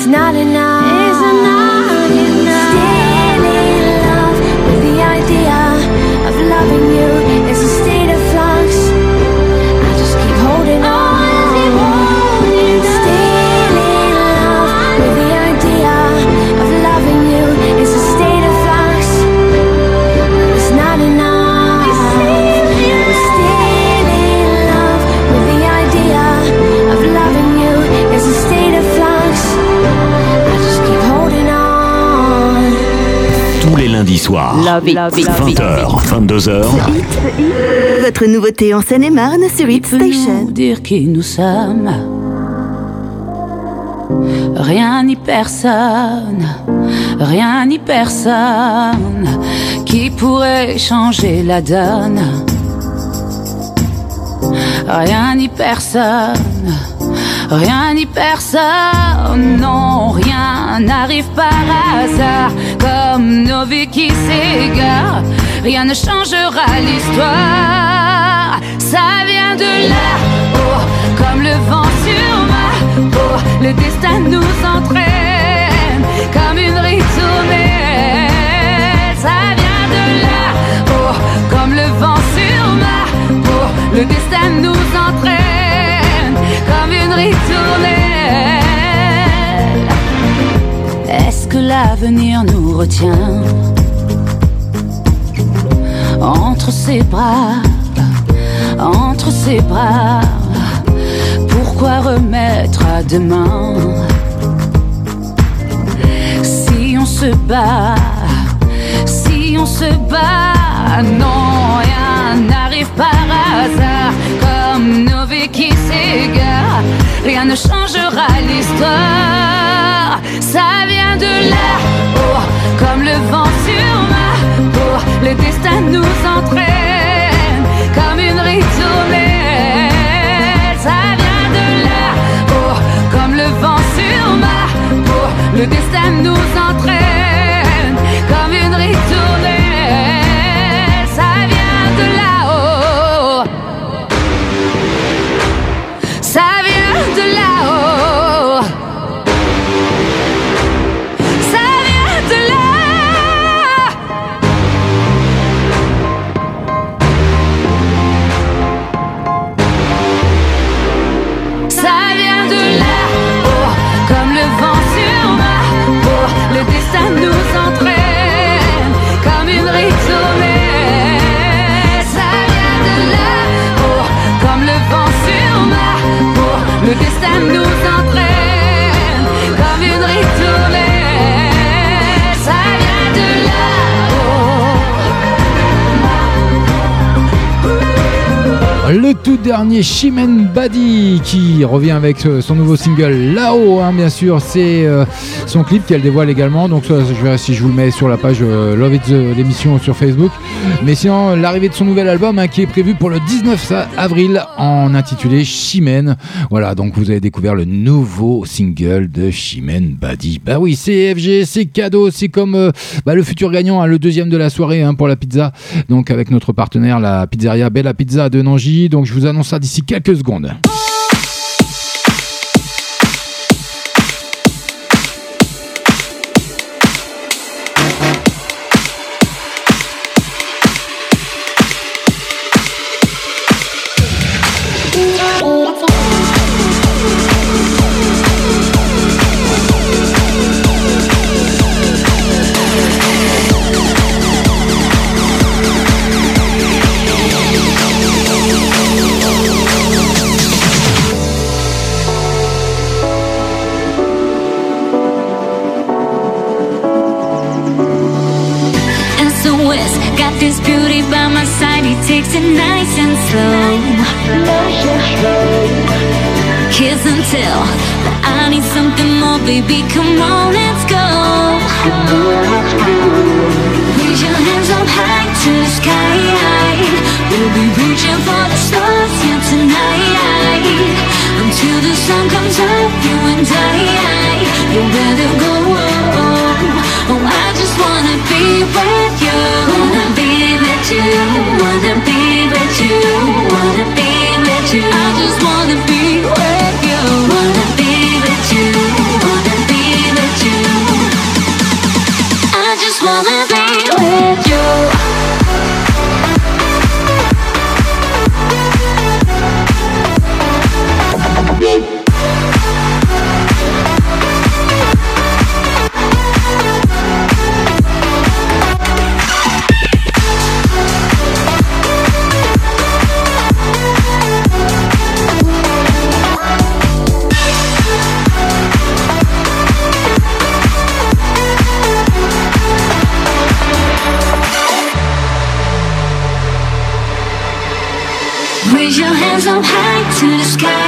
it's not enough. Love it, love it, love it. 20h, 22h. Votre nouveauté en Seine-et-Marne sur Hit Station. dire qui nous sommes. Rien ni personne, rien ni personne qui pourrait changer la donne. Rien ni personne, rien ni personne, non, rien n'arrive par hasard comme nos vies qui s'égarent. Rien ne changera l'histoire, ça vient de là-haut, comme le vent sur ma peau. Le destin nous entraîne comme une ritournelle. Ça vient de là-haut, comme le vent sur ma peau. Le destin nous entraîne comme une ritournelle. Est-ce que l'avenir nous retient entre ses bras, entre ses bras? Pourquoi remettre à demain? Si on se bat, si on se bat, non, rien n'arrive par hasard comme nos et qui s'égare. Rien ne changera l'histoire. Ça vient de là, oh, oh, comme le vent sur ma peau. Le destin nous entraîne comme une ritournelle. Ça vient de là-haut, comme le vent sur ma peau. Le destin nous entraîne. Le Le tout dernier Chimène Badi qui revient avec euh, son nouveau single là-haut, hein, bien sûr. C'est euh, son clip qu'elle dévoile également. Donc, je verrai si je vous le mets sur la page euh, Love It l'émission sur Facebook. Mais sinon, l'arrivée de son nouvel album hein, qui est prévu pour le 19 avril en intitulé Chimène. Voilà, donc vous avez découvert le nouveau single de Chimène Badi. Bah oui, c'est FG, c'est cadeau, c'est comme bah, le futur gagnant, hein, le deuxième de la soirée pour la pizza. Donc avec notre partenaire, la pizzeria Bella Pizza de Nangy. Donc je vous annonce ça d'ici quelques secondes. Tell, but I need something more, baby. Come on, let's go. Raise your hands up high to the sky. We'll be reaching for the stars here tonight. Until the sun comes up, you and I. You better go. Oh, I just wanna be with you. Wanna be with you. Wanna be with you. Wanna be with you. I just wanna be with you. High to the sky.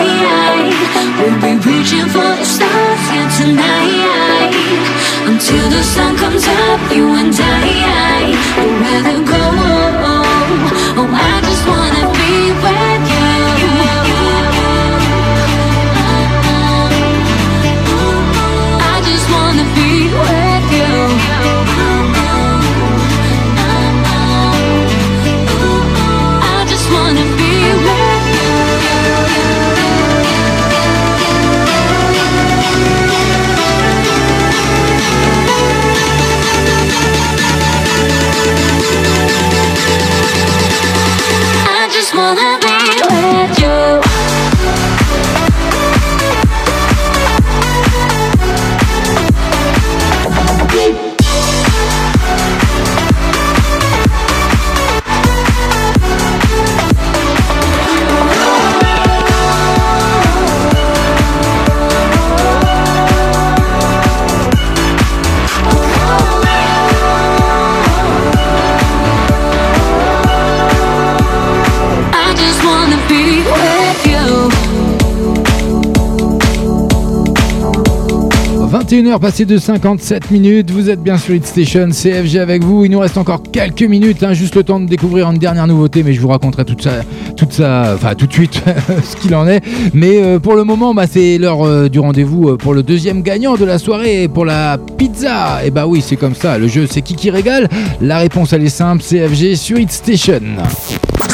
Passé de 57 minutes, vous êtes bien sur Hit Station, CFG avec vous, il nous reste encore quelques minutes, hein, juste le temps de découvrir une dernière nouveauté, mais je vous raconterai tout ça, toute ça, enfin tout de suite ce qu'il en est. Mais euh, pour le moment, bah, c'est l'heure euh, du rendez-vous euh, pour le deuxième gagnant de la soirée, pour la pizza. Et bah oui, c'est comme ça, le jeu c'est qui qui régale La réponse elle est simple, CFG sur Hit Station.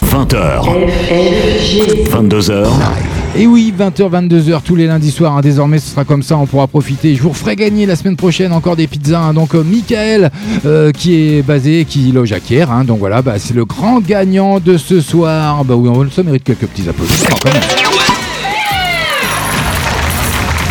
20h. 22h. Et oui, 20h, 22h tous les lundis soirs. hein. Désormais, ce sera comme ça. On pourra profiter. Je vous referai gagner la semaine prochaine encore des pizzas. hein. Donc, euh, Michael, euh, qui est basé, qui loge à Kier. hein. Donc voilà, bah, c'est le grand gagnant de ce soir. Bah oui, on ça mérite quelques petits applaudissements quand même.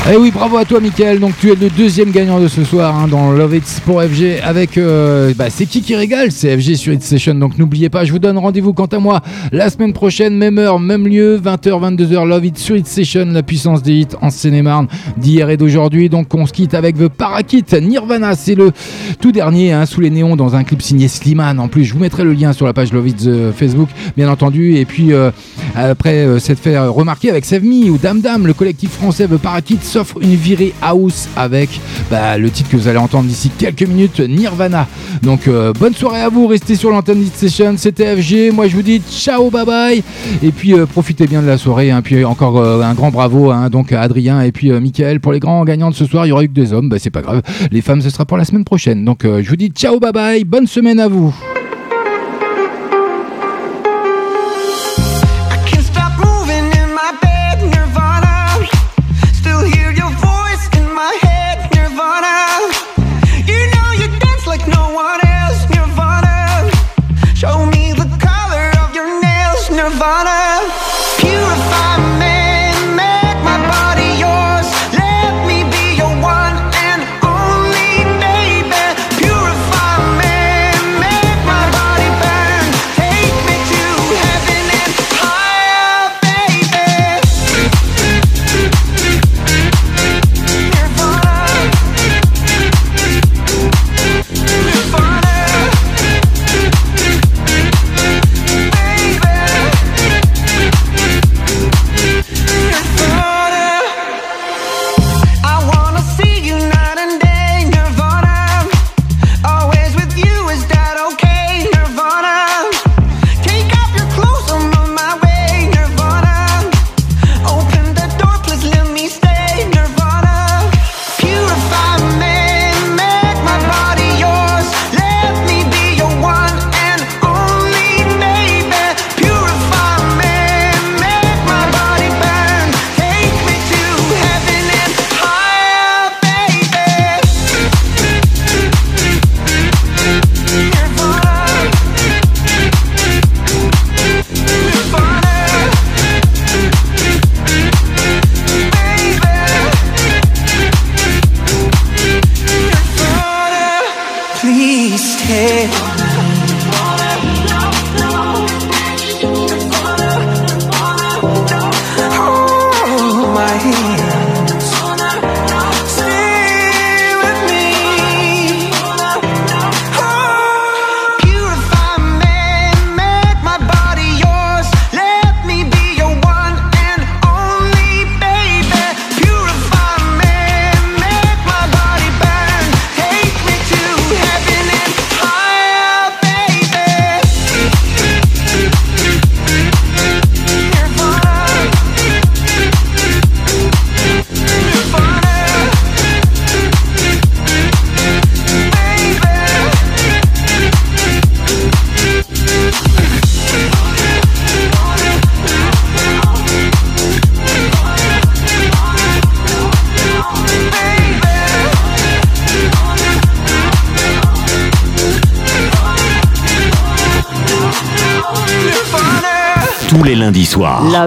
Eh oui, bravo à toi, Michael. Donc, tu es le deuxième gagnant de ce soir hein, dans Love It's pour FG avec. euh, bah, c'est qui qui régale? C'est FG sur Hit Station. Donc, n'oubliez pas, je vous donne rendez-vous quant à moi la semaine prochaine, même heure, même lieu, 20h, 22h. Love It sur Hit Station, la puissance des hits en Seine-et-Marne d'hier et d'aujourd'hui. Donc, on se quitte avec The Parakit Nirvana. C'est le tout dernier hein, sous les néons dans un clip signé Slimane. En plus, je vous mettrai le lien sur la page Love It euh, Facebook, bien entendu. Et puis, euh, après s'être fait remarquer avec Save Me ou Dam Dam, le collectif français The Parakit s'offre une virée house avec bah, le titre que vous allez entendre d'ici quelques minutes, Nirvana. Donc euh, bonne soirée à vous, restez sur l'antenne Station, c'était FG, moi je vous dis ciao, bye bye, et puis euh, profitez bien de la soirée, hein. puis encore euh, un grand bravo hein, donc à Adrien et puis Mickaël pour les grands gagnants de ce soir, il y aura eu que des hommes, bah, c'est pas grave, les femmes ce sera pour la semaine prochaine. Donc je vous dis ciao, bye bye, bonne semaine à vous.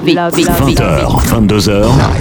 Love it, love it, love it. 20h, 22h.